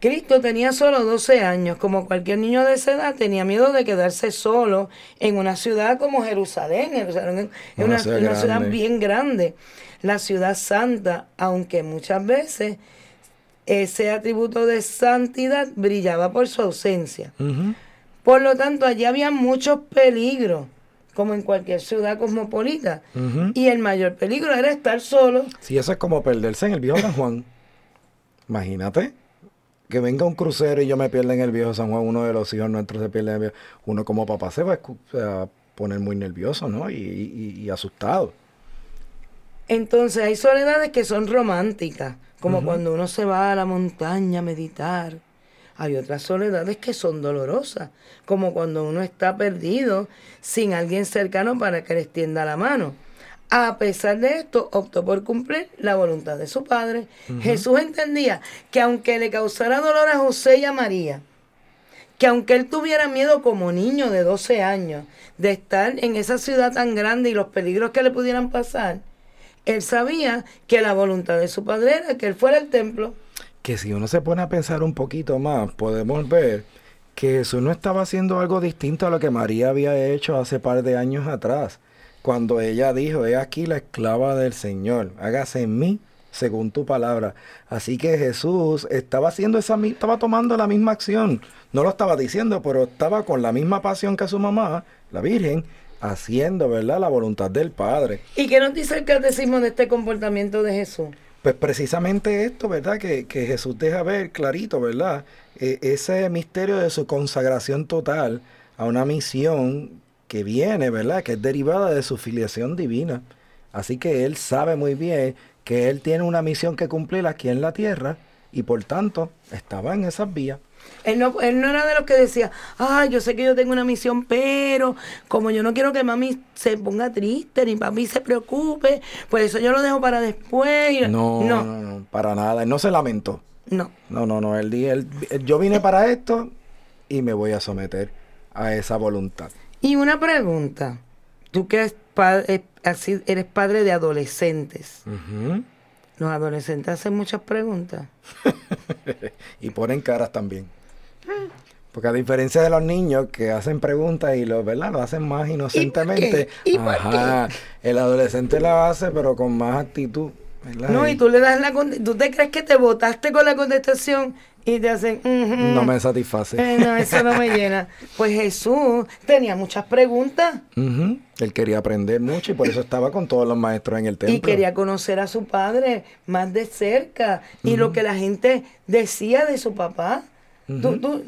S1: Cristo tenía solo 12 años, como cualquier niño de esa edad, tenía miedo de quedarse solo en una ciudad como Jerusalén. Jerusalén es
S2: Una
S1: una,
S2: ciudad
S1: una ciudad
S2: grande.
S1: bien grande, la ciudad santa, aunque muchas veces ese atributo de santidad brillaba por su ausencia. Por lo tanto, allí había muchos peligros como en cualquier ciudad cosmopolita. Y el mayor peligro era estar solo.
S2: Si eso es como perderse en el viejo San Juan. Imagínate. Que venga un crucero y yo me pierda en el viejo San Juan, uno de los hijos nuestros se pierde en el viejo. Uno como papá se va a poner muy nervioso, ¿no? Y, y- y asustado.
S1: Entonces hay soledades que son románticas, como cuando uno se va a la montaña a meditar. Hay otras soledades que son dolorosas, como cuando uno está perdido sin alguien cercano para que le extienda la mano. A pesar de esto, optó por cumplir la voluntad de su padre. Jesús entendía que aunque le causara dolor a José y a María, que aunque él tuviera miedo como niño de 12 años de estar en esa ciudad tan grande y los peligros que le pudieran pasar, él sabía que la voluntad de su padre era que él fuera al templo.
S2: Que si uno se pone a pensar un poquito más, podemos ver que Jesús no estaba haciendo algo distinto a lo que María había hecho hace par de años atrás. Cuando ella dijo, he aquí la esclava del Señor, hágase en mí según tu palabra. Así que Jesús estaba haciendo esa estaba tomando la misma acción. No lo estaba diciendo, pero estaba con la misma pasión que su mamá, la Virgen, haciendo, ¿verdad? La voluntad del Padre.
S1: ¿Y qué nos dice el catecismo de este comportamiento de Jesús?
S2: Pues precisamente esto, ¿verdad? Que, que Jesús deja ver clarito, ¿verdad? E- ese misterio de su consagración total a una misión que viene, ¿verdad? Que es derivada de su filiación divina. Así que él sabe muy bien que él tiene una misión que cumplir aquí en la tierra y por tanto estaba en esas vías.
S1: Él no, él no era de los que decía, ah, yo sé que yo tengo una misión, pero como yo no quiero que mami se ponga triste ni papi se preocupe, pues eso yo lo dejo para después.
S2: No, no,
S1: no,
S2: no, para nada. Él no se lamentó.
S1: no.
S2: No, no, no. Él, él- él- yo vine para esto y me voy a someter a esa voluntad.
S1: Y una pregunta, tú que eres, pa- así eres padre de adolescentes,
S2: Ujú.
S1: los adolescentes hacen muchas preguntas.
S2: y ponen caras también. Porque a diferencia de los niños que hacen preguntas y lo, ¿verdad? lo hacen más inocentemente,
S1: ¿Y por qué?
S2: ajá, el adolescente lo hace pero con más actitud. ¿Verdad?
S1: No, y tú le das la tú te crees que te votaste con la contestación y te hacen.
S2: No me satisface.
S1: Eh, no, eso no me llena. Pues Jesús tenía muchas preguntas.
S2: Él quería aprender mucho y por eso estaba con todos los maestros en el templo.
S1: y quería conocer a su padre más de cerca y lo que la gente decía de su papá. Tú- tú-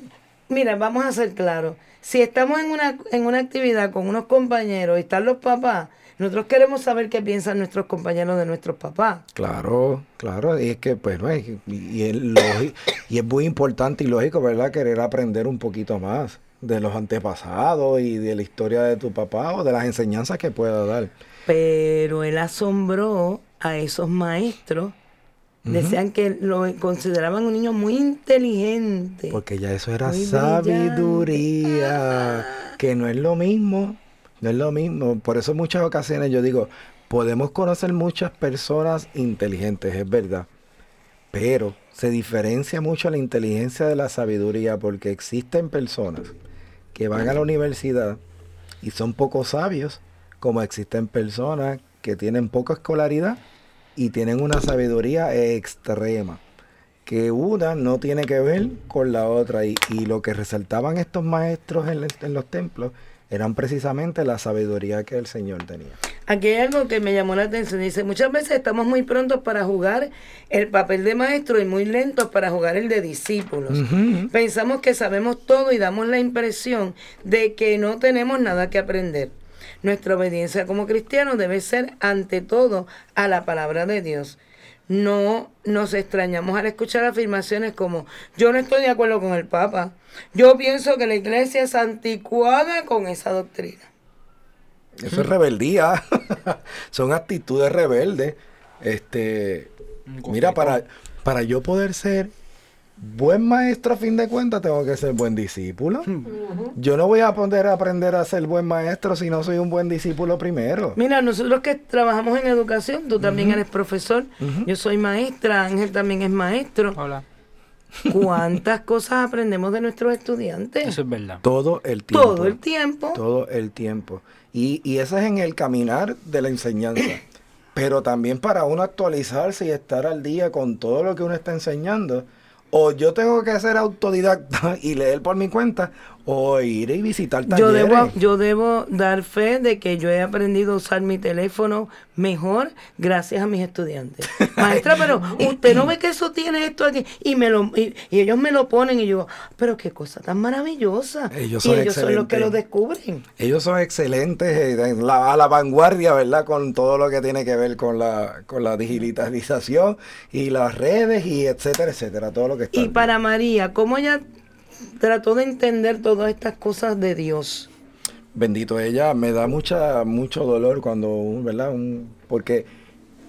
S1: mira, vamos a ser claros. Si estamos en una, en una actividad con unos compañeros y están los papás, nosotros queremos saber qué piensan nuestros compañeros de nuestros papás.
S2: Claro, claro, y es que, pues, no, y, y es y es muy importante y lógico, ¿verdad? Querer aprender un poquito más de los antepasados y de la historia de tu papá o de las enseñanzas que pueda dar.
S1: Pero él asombró a esos maestros. Decían que lo consideraban un niño muy inteligente.
S2: Porque ya eso era sabiduría, que no es lo mismo, es lo mismo. Por eso en muchas ocasiones yo digo, podemos conocer muchas personas inteligentes, es verdad, pero se diferencia mucho la inteligencia de la sabiduría porque existen personas que van a la universidad y son poco sabios, como existen personas que tienen poca escolaridad y tienen una sabiduría extrema que una no tiene que ver con la otra y, lo que resaltaban estos maestros en los templos eran precisamente la sabiduría que el Señor tenía.
S1: Aquí hay algo que me llamó la atención. Dice, muchas veces estamos muy prontos para jugar el papel de maestro y muy lentos para jugar el de discípulos. Pensamos que sabemos todo y damos la impresión de que no tenemos nada que aprender. Nuestra obediencia como cristianos debe ser ante todo a la palabra de Dios. No nos extrañamos al escuchar afirmaciones como yo no estoy de acuerdo con el Papa. Yo pienso que la iglesia es anticuada con esa doctrina.
S2: Eso es rebeldía. Son actitudes rebeldes. Este, mira, para, para yo poder ser buen maestro a fin de cuentas, tengo que ser buen discípulo. Yo no voy a poder aprender a ser buen maestro si no soy un buen discípulo primero.
S1: Mira, nosotros que trabajamos en educación, tú también eres profesor, yo soy maestra, Ángel también es maestro.
S5: Hola.
S1: ¿Cuántas cosas aprendemos de nuestros estudiantes?
S5: Eso es verdad.
S2: Todo el tiempo.
S1: Todo el tiempo.
S2: Todo el tiempo. Y, y eso es en el caminar de la enseñanza. Pero también para uno actualizarse y estar al día con todo lo que uno está enseñando. O yo tengo que ser autodidacta y leer por mi cuenta, o ir y visitar
S1: Yo
S2: talleres.
S1: debo, yo debo dar fe de que yo he aprendido a usar mi teléfono mejor gracias a mis estudiantes. Maestra, pero usted no ve que eso tiene esto aquí. Y me lo y, y ellos me lo ponen y yo, pero qué cosa tan maravillosa.
S2: Ellos
S1: y
S2: son
S1: ellos son los que lo descubren.
S2: Ellos son excelentes, eh, en la, a la vanguardia, ¿verdad? Con todo lo que tiene que ver con la, con la digitalización y las redes y etcétera, etcétera, todo lo que está.
S1: Y para María, ¿cómo ella trató de entender todas estas cosas de Dios?
S2: Bendito ella, me da mucha, mucho dolor cuando, ¿verdad? Un- porque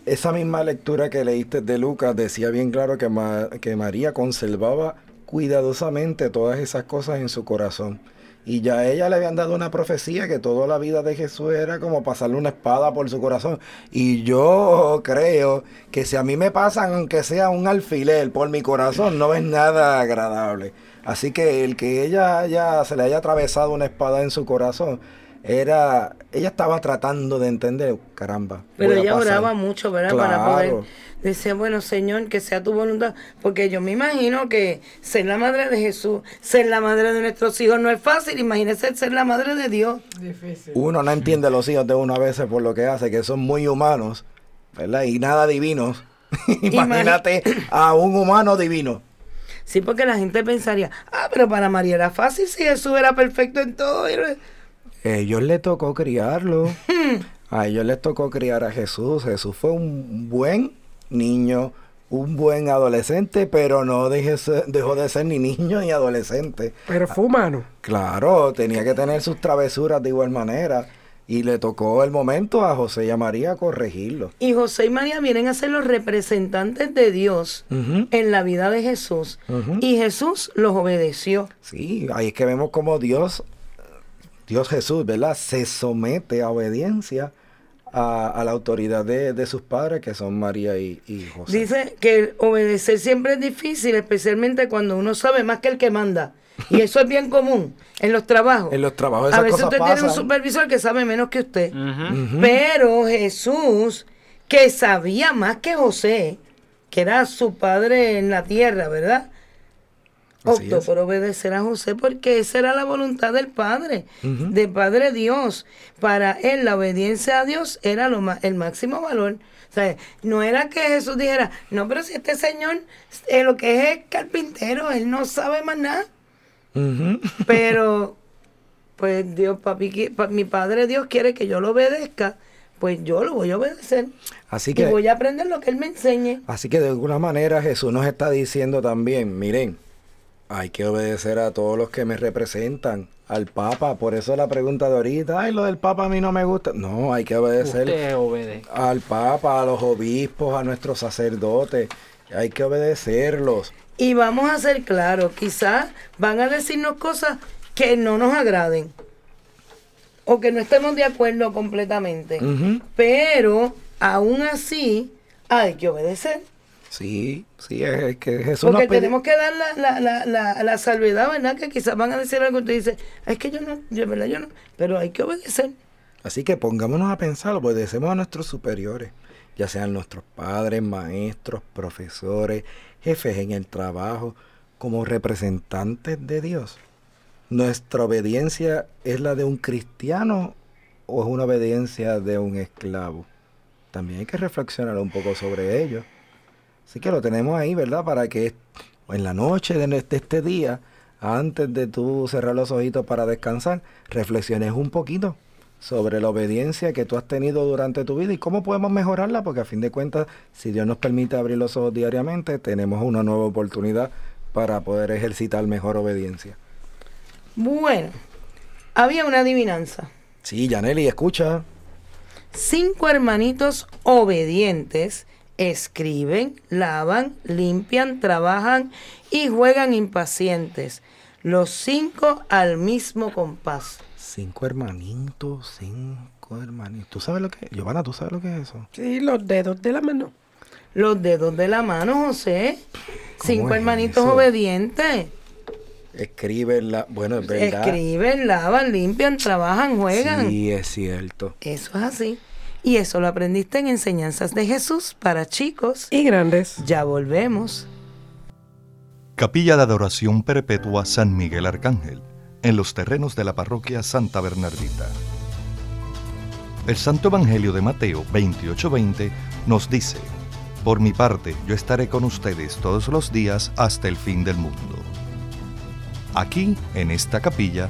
S2: esa misma lectura que leíste de Lucas decía bien claro que, Ma- que María conservaba cuidadosamente todas esas cosas en su corazón. Y ya a ella le habían dado una profecía que toda la vida de Jesús era como pasarle una espada por su corazón. Y yo creo que si a mí me pasan, aunque sea un alfiler por mi corazón, no es nada agradable. Así que el que ella haya, se le haya atravesado una espada en su corazón, era, ella estaba tratando de entender, caramba.
S1: Pero ella
S2: pasar.
S1: oraba mucho, ¿verdad? Para poder Decir, bueno, Señor, que sea tu voluntad. Porque yo me imagino que ser la madre de Jesús, ser la madre de nuestros hijos no es fácil. Imagínese ser la madre de Dios.
S2: Uno no entiende los hijos de uno a veces por lo que hace, que son muy humanos, ¿verdad? Y nada divinos. Imagínate a un humano divino.
S1: Sí, porque la gente pensaría, ah, pero para María era fácil si Jesús era perfecto en todo.
S2: Ellos le tocó criarlo. A ellos les tocó criar a Jesús. Jesús fue un buen niño, un buen adolescente, pero no deje ser- dejó de ser ni niño ni adolescente.
S3: Pero fue humano.
S2: Claro, tenía que tener sus travesuras de igual manera. Y le tocó el momento a José y a María corregirlo.
S1: Y José y María vienen a ser los representantes de Dios en la vida de Jesús. Y Jesús los obedeció.
S2: Sí, ahí es que vemos como Dios, Dios Jesús, ¿verdad? Se somete a obediencia a, a la autoridad de, de sus padres, que son María y, y José.
S1: Dice que obedecer siempre es difícil, especialmente cuando uno sabe más que el que manda. Y eso es bien común en los trabajos.
S2: En los trabajos
S1: A
S2: esas
S1: veces
S2: cosas
S1: usted tiene un supervisor que sabe menos que usted. Pero Jesús, que sabía más que José, que era su padre en la tierra, ¿verdad? Optó
S2: es.
S1: por obedecer a José porque esa era la voluntad del Padre,
S2: Ujú.
S1: del Padre Dios. Para él la obediencia a Dios era lo ma- el máximo valor. O sea, no era que Jesús dijera, no, pero si este señor eh, lo que es carpintero, él no sabe más nada. Pero, pues Dios, papi, qui- pa- mi Padre Dios quiere que yo lo obedezca, pues yo lo voy a obedecer.
S2: Así
S1: Y
S2: que,
S1: voy a aprender lo que Él me enseñe.
S2: así que de alguna manera Jesús nos está diciendo también, miren, hay que obedecer a todos los que me representan, al Papa. Por eso la pregunta de ahorita, ay, lo del Papa a mí no me gusta. No, hay que obedecer al Papa, a los obispos, a nuestros sacerdotes. Hay que obedecerlos.
S1: Y vamos a ser claros, quizás van a decirnos cosas que no nos agraden o que no estemos de acuerdo completamente. Pero aún así hay que obedecer.
S2: Sí, sí, es, que Jesús
S1: Porque tenemos que dar la, la, la, la, la salvedad, ¿verdad? Que quizás van a decir algo y usted dice, es que yo no, yo, ¿verdad? Yo no, pero hay que obedecer.
S2: Así que pongámonos a pensar, obedecemos a nuestros superiores, ya sean nuestros padres, maestros, profesores, jefes en el trabajo, como representantes de Dios. ¿Nuestra obediencia es la de un cristiano o es una obediencia de un esclavo? También hay que reflexionar un poco sobre ello. Así que lo tenemos ahí, ¿verdad? Para que en la noche de este, día, antes de tú cerrar los ojitos para descansar, reflexiones un poquito sobre la obediencia que tú has tenido durante tu vida y cómo podemos mejorarla, porque a fin de cuentas, si Dios nos permite abrir los ojos diariamente, tenemos una nueva oportunidad para poder ejercitar mejor obediencia.
S1: Bueno, había una adivinanza.
S2: Sí, Yaneli, escucha.
S1: Cinco hermanitos obedientes escriben, lavan, limpian, trabajan y juegan impacientes. Los cinco al mismo compás.
S2: Cinco hermanitos, cinco hermanitos. ¿Tú sabes lo que es? Giovanna, ¿tú sabes lo que es eso?
S3: Sí, los dedos de la mano.
S1: Los dedos de la mano, José. Cinco
S2: es
S1: hermanitos
S2: eso?
S1: obedientes.
S2: Escriben la... Bueno, es verdad.
S1: Escriben, lavan, limpian, trabajan, juegan.
S2: Sí, es cierto.
S1: Eso es así. Y eso lo aprendiste en Enseñanzas de Jesús para chicos.
S3: Y grandes.
S1: Ya volvemos.
S6: Capilla de Adoración Perpetua San Miguel Arcángel, en los terrenos de la parroquia Santa Bernardita. El Santo Evangelio de Mateo 28:20 nos dice, Por mi parte, yo estaré con ustedes todos los días hasta el fin del mundo. Aquí, en esta capilla,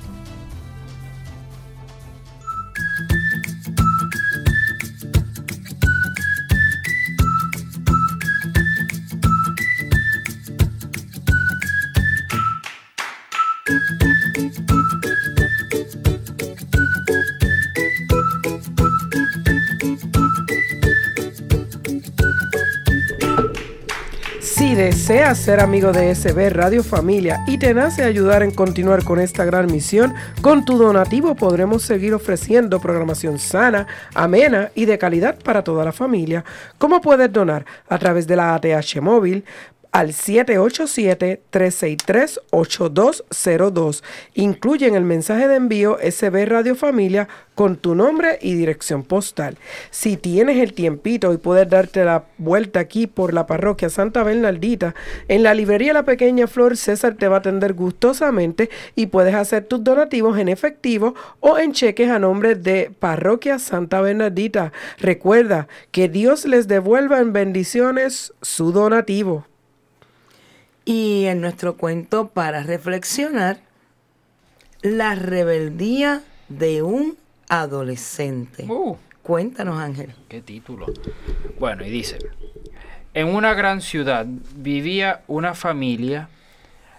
S3: Deseas ser amigo de SB Radio Familia y te nace ayudar en continuar con esta gran misión, con tu donativo podremos seguir ofreciendo programación sana, amena y de calidad para toda la familia. ¿Cómo puedes donar? A través de la ATH móvil al 787-363-8202. Incluye en el mensaje de envío SB Radio Familia con tu nombre y dirección postal. Si tienes el tiempito y puedes darte la vuelta aquí por la parroquia Santa Bernardita, en la librería La Pequeña Flor, César te va a atender gustosamente y puedes hacer tus donativos en efectivo o en cheques a nombre de Parroquia Santa Bernardita. Recuerda que Dios les devuelva en bendiciones su donativo.
S1: Y en nuestro cuento para reflexionar, la rebeldía de un adolescente.
S5: Uh.
S1: Cuéntanos, Ángel.
S5: ¿Qué título? Bueno, y dice, en una gran ciudad vivía una familia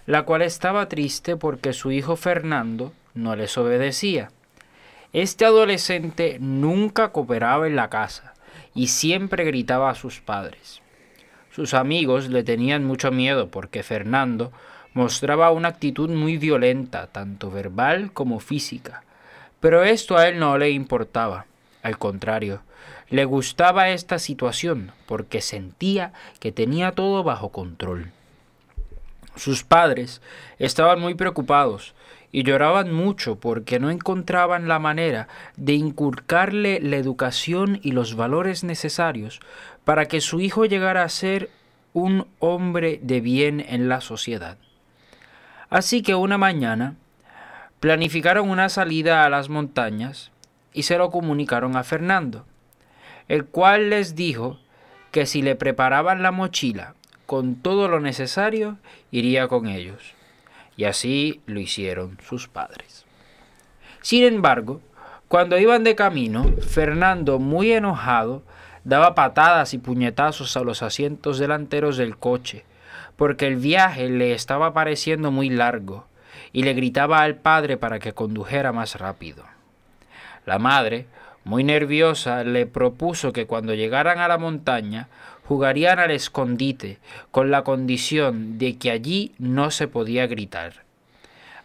S5: la cual estaba triste porque su hijo Fernando no les obedecía. Este adolescente nunca cooperaba en la casa y siempre gritaba a sus padres. Sus amigos le tenían mucho miedo porque Fernando mostraba una actitud muy violenta, tanto verbal como física. Pero esto a él no le importaba. Al contrario, le gustaba esta situación porque sentía que tenía todo bajo control. Sus padres estaban muy preocupados y lloraban mucho porque no encontraban la manera de inculcarle la educación y los valores necesarios para que su hijo llegara a ser un hombre de bien en la sociedad. Así que una mañana planificaron una salida a las montañas y se lo comunicaron a Fernando, el cual les dijo que si le preparaban la mochila con todo lo necesario, iría con ellos. Y así lo hicieron sus padres. Sin embargo, cuando iban de camino, Fernando, muy enojado, daba patadas y puñetazos a los asientos delanteros del coche, porque el viaje le estaba pareciendo muy largo, y le gritaba al padre para que condujera más rápido. La madre, muy nerviosa, le propuso que cuando llegaran a la montaña jugarían al escondite, con la condición de que allí no se podía gritar.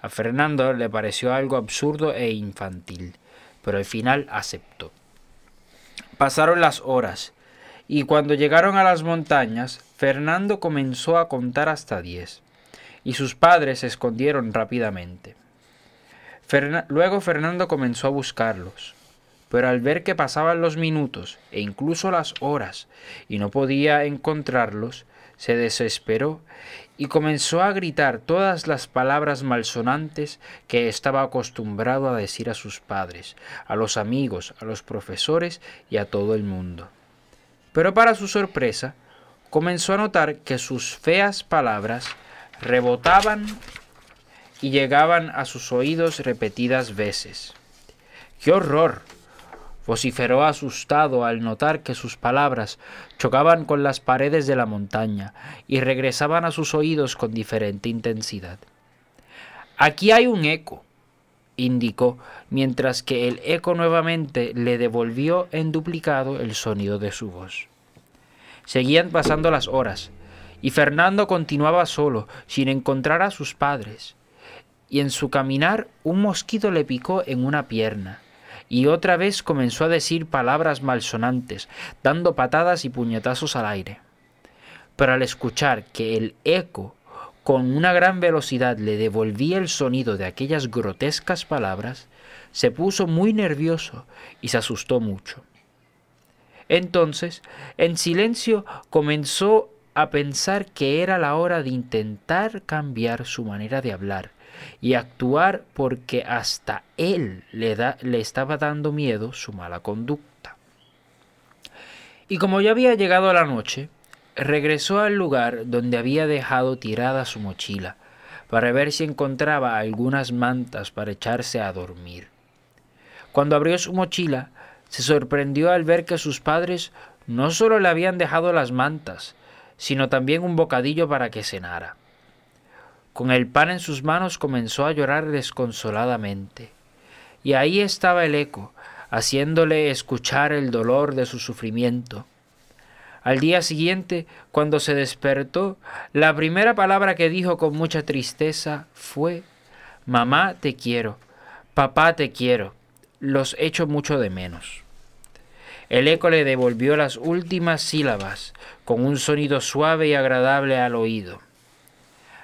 S5: A Fernando le pareció algo absurdo e infantil, pero al final aceptó. Pasaron las horas, y cuando llegaron a las montañas, Fernando comenzó a contar hasta diez, y sus padres se escondieron rápidamente. Luego Fernando comenzó a buscarlos, pero al ver que pasaban los minutos e incluso las horas y no podía encontrarlos, se desesperó y comenzó a gritar todas las palabras malsonantes que estaba acostumbrado a decir a sus padres, a los amigos, a los profesores y a todo el mundo. Pero para su sorpresa, comenzó a notar que sus feas palabras rebotaban y llegaban a sus oídos repetidas veces. ¡Qué horror! Vociferó asustado al notar que sus palabras chocaban con las paredes de la montaña y regresaban a sus oídos con diferente intensidad. Aquí hay un eco, indicó, mientras que el eco nuevamente le devolvió en duplicado el sonido de su voz. Seguían pasando las horas, y Fernando continuaba solo, sin encontrar a sus padres. Y en su caminar un mosquito le picó en una pierna y otra vez comenzó a decir palabras malsonantes, dando patadas y puñetazos al aire. Pero al escuchar que el eco con una gran velocidad le devolvía el sonido de aquellas grotescas palabras, se puso muy nervioso y se asustó mucho. Entonces, en silencio, comenzó a pensar que era la hora de intentar cambiar su manera de hablar y actuar porque hasta él le, da- le estaba dando miedo su mala conducta. Y como ya había llegado la noche, regresó al lugar donde había dejado tirada su mochila para ver si encontraba algunas mantas para echarse a dormir. Cuando abrió su mochila, se sorprendió al ver que sus padres no solo le habían dejado las mantas, sino también un bocadillo para que cenara. Con el pan en sus manos comenzó a llorar desconsoladamente. Y ahí estaba el eco, haciéndole escuchar el dolor de su sufrimiento. Al día siguiente, cuando se despertó, la primera palabra que dijo con mucha tristeza fue Mamá te quiero, papá te quiero, los echo mucho de menos. El eco le devolvió las últimas sílabas con un sonido suave y agradable al oído.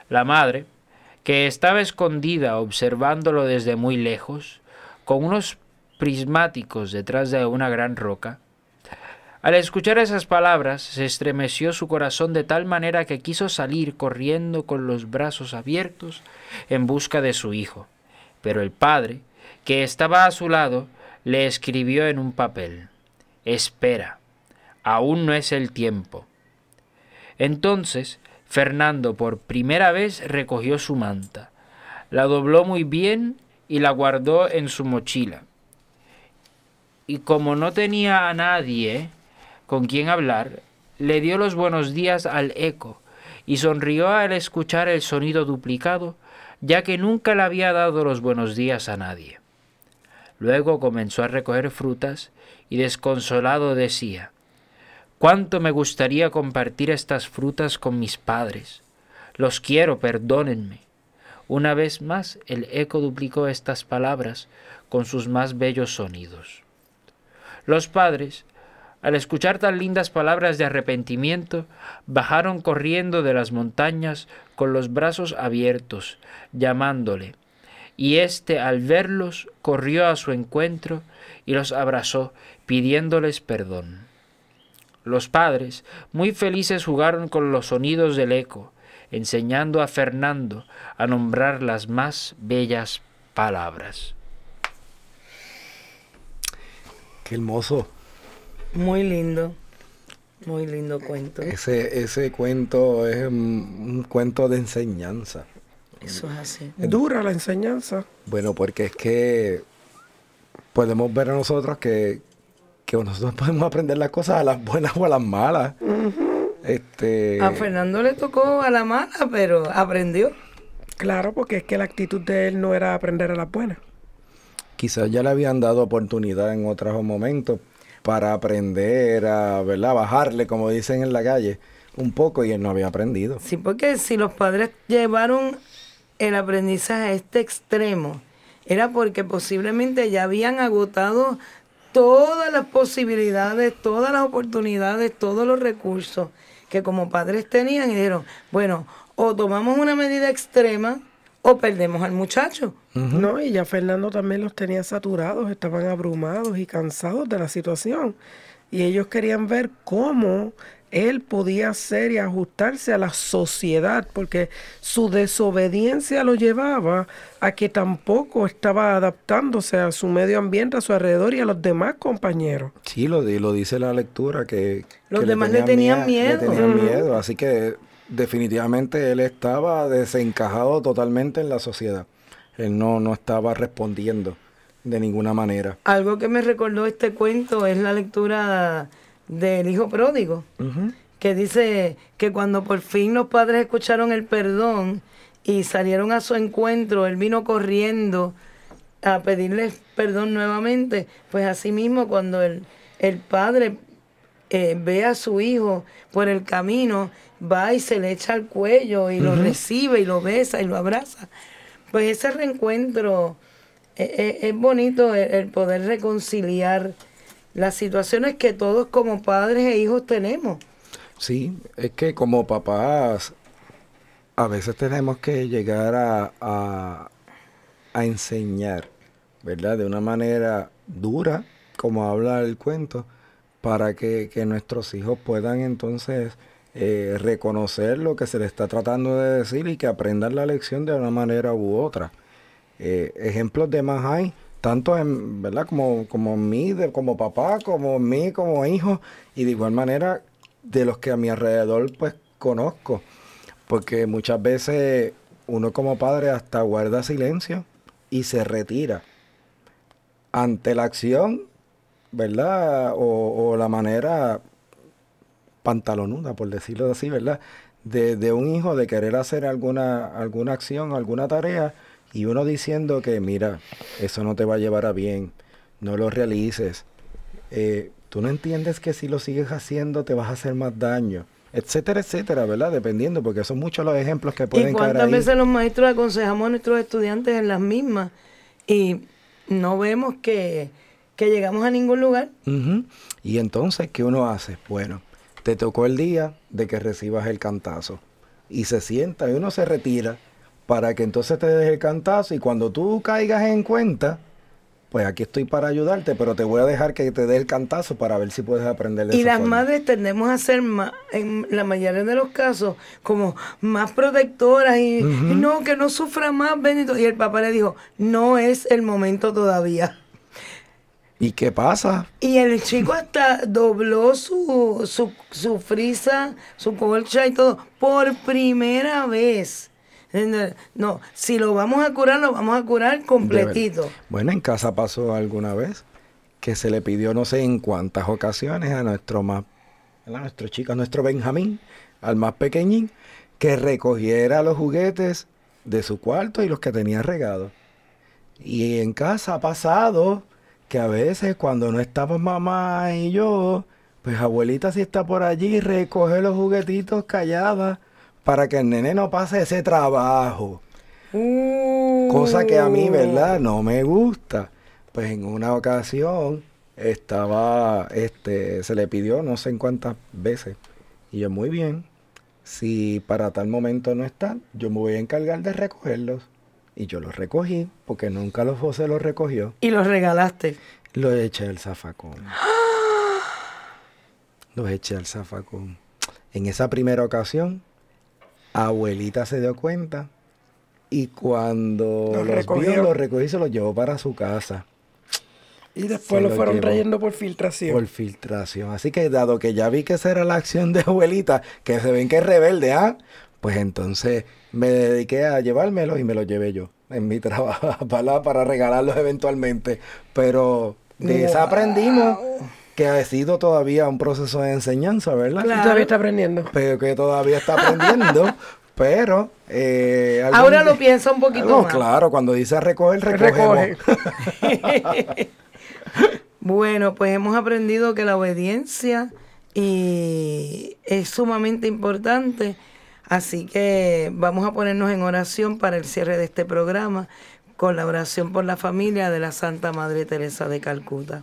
S5: La madre, que estaba escondida observándolo desde muy lejos, con unos prismáticos detrás de una gran roca, al escuchar esas palabras se estremeció su corazón de tal manera que quiso salir corriendo con los brazos abiertos en busca de su hijo. Pero el padre, que estaba a su lado, le escribió en un papel Espera, aún no es el tiempo. Entonces Fernando por primera vez recogió su manta, la dobló muy bien y la guardó en su mochila. Y como no tenía a nadie con quien hablar, le dio los buenos días al eco y sonrió al escuchar el sonido duplicado, ya que nunca le había dado los buenos días a nadie. Luego comenzó a recoger frutas y desconsolado decía, Cuánto me gustaría compartir estas frutas con mis padres. Los quiero, perdónenme. Una vez más el eco duplicó estas palabras con sus más bellos sonidos. Los padres, al escuchar tan lindas palabras de arrepentimiento, bajaron corriendo de las montañas con los brazos abiertos, llamándole, y éste al verlos corrió a su encuentro y los abrazó, pidiéndoles perdón. Los padres, muy felices, jugaron con los sonidos del eco, enseñando a Fernando a nombrar las más bellas palabras.
S2: Qué hermoso.
S1: Muy lindo. Muy lindo cuento.
S2: Ese, ese cuento es un, un cuento de enseñanza.
S1: Eso es así.
S3: Dura la enseñanza.
S2: Bueno, porque es que podemos ver a nosotros que, que nosotros podemos aprender las cosas a las buenas o a las malas. Este,
S1: A Fernando le tocó a la mala, pero aprendió.
S3: Claro, porque es que la actitud de él no era aprender a las buenas.
S2: quizás ya le habían dado oportunidad en otros momentos para aprender a, ¿verdad? Bajarle, como dicen en la calle, un poco y él no había aprendido.
S1: Sí, porque si los padres llevaron el aprendizaje a este extremo, era porque posiblemente ya habían agotado todas las posibilidades, todas las oportunidades, todos los recursos que como padres tenían y dijeron, bueno, o tomamos una medida extrema o perdemos al muchacho.
S3: No, y ya Fernando también los tenía saturados, estaban abrumados y cansados de la situación. Y ellos querían ver cómo él podía hacer y ajustarse a la sociedad, porque su desobediencia lo llevaba a que tampoco estaba adaptándose a su medio ambiente, a su alrededor y a los demás compañeros.
S2: Sí, lo, di- lo dice la lectura, que...
S1: Los
S2: que
S1: demás le tenían
S2: mie- Le
S1: miedo.
S2: tenían
S1: Ujú.
S2: miedo, así que definitivamente él estaba desencajado totalmente en la sociedad. Él no, no estaba respondiendo de ninguna manera.
S1: Algo que me recordó este cuento es la lectura del hijo pródigo. que dice que cuando por fin los padres escucharon el perdón y salieron a su encuentro, él vino corriendo a pedirles perdón nuevamente, pues así mismo cuando el, el padre eh, ve a su hijo por el camino, va y se le echa al cuello y lo recibe y lo besa y lo abraza. Pues ese reencuentro eh, eh, es bonito el, el poder reconciliar las situaciones que todos como padres e hijos tenemos.
S2: Sí, es que como papás a veces tenemos que llegar a, a, enseñar, ¿verdad? De una manera dura, como habla el cuento, para que, que nuestros hijos puedan entonces eh, reconocer lo que se les está tratando de decir y que aprendan la lección de una manera u otra. Eh, ejemplos de más hay, tanto en, ¿verdad? Como, como mí, como papá, como en mí, como hijo, y de igual manera de los que a mi alrededor pues conozco. Porque muchas veces uno como padre hasta guarda silencio y se retira ante la acción, ¿verdad? O, o la manera pantalonuda, por decirlo así, ¿verdad? De, de un hijo de querer hacer alguna, alguna acción, alguna tarea, y uno diciendo que, mira, eso no te va a llevar a bien, no lo realices. Eh, tú no entiendes que si lo sigues haciendo te vas a hacer más daño, etcétera, etcétera, ¿verdad? Dependiendo, porque son muchos los ejemplos que
S1: ¿Y
S2: pueden caer
S1: cuántas
S2: ahí.
S1: veces los maestros aconsejamos a nuestros estudiantes en las mismas y no vemos que, que llegamos a ningún lugar?
S2: Y entonces, ¿qué uno hace? Bueno, te tocó el día de que recibas el cantazo. Y se sienta y uno se retira para que entonces te des el cantazo y cuando tú caigas en cuenta, pues aquí estoy para ayudarte, pero te voy a dejar que te dé el cantazo para ver si puedes aprender de
S1: Y
S2: esa
S1: las
S2: forma.
S1: madres tendemos a ser más, en la mayoría de los casos, como más protectoras y, y no, que no sufra más, bendito. Y el papá le dijo, no es el momento todavía.
S2: ¿Y qué pasa?
S1: Y el chico hasta dobló su, su, su frisa, su colcha y todo, por primera vez. No, si lo vamos a curar, lo vamos a curar completito.
S2: Bueno, en casa pasó alguna vez que se le pidió no sé en cuántas ocasiones a nuestro más, a nuestro chico, a nuestro Benjamín, al más pequeñín, que recogiera los juguetes de su cuarto y los que tenía regados. Y en casa ha pasado que a veces cuando no estamos mamá y yo, pues abuelita si está por allí recoge los juguetitos callada para que el nene no pase ese trabajo. Cosa que a mí, ¿verdad? No me gusta. Pues en una ocasión estaba, este, se le pidió no sé en cuántas veces. Y yo, muy bien, si para tal momento no están, yo me voy a encargar de recogerlos. Y yo los recogí, porque nunca los José los recogió.
S1: Y los regalaste.
S2: Los eché al zafacón. Los eché al zafacón. En esa primera ocasión, abuelita se dio cuenta y cuando
S3: Los
S2: los,
S3: recogió.
S2: vio, los recogió y se los llevó para su casa
S3: Y después lo
S2: lo
S3: fueron trayendo por filtración.
S2: por filtración. Así que dado que ya vi que esa era la acción de abuelita, que se ven que es rebelde, ¿ah? Pues entonces me dediqué a llevármelos y me los llevé yo en mi trabajo para, para regalarlos eventualmente. Pero de esa aprendimos que ha sido todavía un proceso de enseñanza, ¿verdad?
S3: Y todavía está aprendiendo.
S2: Pero que todavía está aprendiendo. pero eh, algún
S1: Ahora lo piensa un poquito
S2: No,
S1: más.
S2: claro, cuando dice recoger, recogemos.
S3: Recoge.
S1: Bueno, pues hemos aprendido que la obediencia y es sumamente importante, así que vamos a ponernos en oración para el cierre de este programa con la oración por la familia de la Santa Madre Teresa de Calcuta.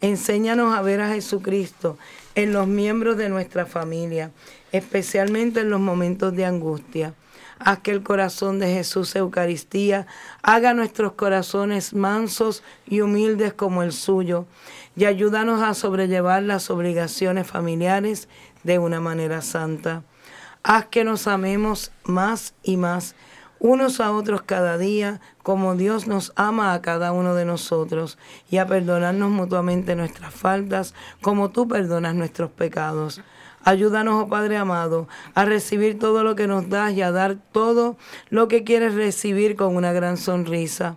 S1: Enséñanos a ver a Jesucristo en los miembros de nuestra familia, especialmente en los momentos de angustia. Haz que el corazón de Jesús Eucaristía haga nuestros corazones mansos y humildes como el suyo y ayúdanos a sobrellevar las obligaciones familiares de una manera santa. Haz que nos amemos más y más unos a otros cada día, como Dios nos ama a cada uno de nosotros, y a perdonarnos mutuamente nuestras faltas, como tú perdonas nuestros pecados. Ayúdanos, oh Padre amado, a recibir todo lo que nos das y a dar todo lo que quieres recibir con una gran sonrisa.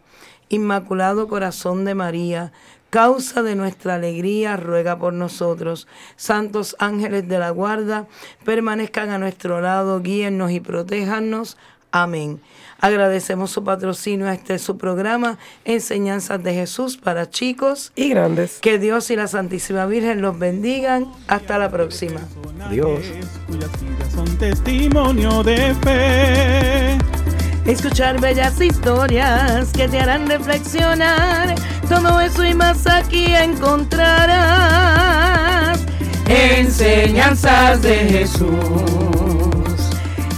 S1: Inmaculado Corazón de María, causa de nuestra alegría, ruega por nosotros. Santos ángeles de la guarda, permanezcan a nuestro lado, guíennos y protéjanos. Amén. Agradecemos su patrocinio a este su programa, Enseñanzas de Jesús para chicos.
S3: Y grandes.
S1: Que Dios y la Santísima Virgen los bendigan. Hasta la próxima.
S7: Vidas son testimonio de fe.
S1: Escuchar bellas historias que te harán reflexionar. Todo eso y más aquí encontrarás. Enseñanzas de Jesús.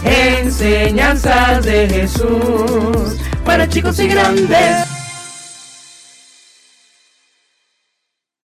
S1: Enseñanzas de Jesús. Para chicos y grandes.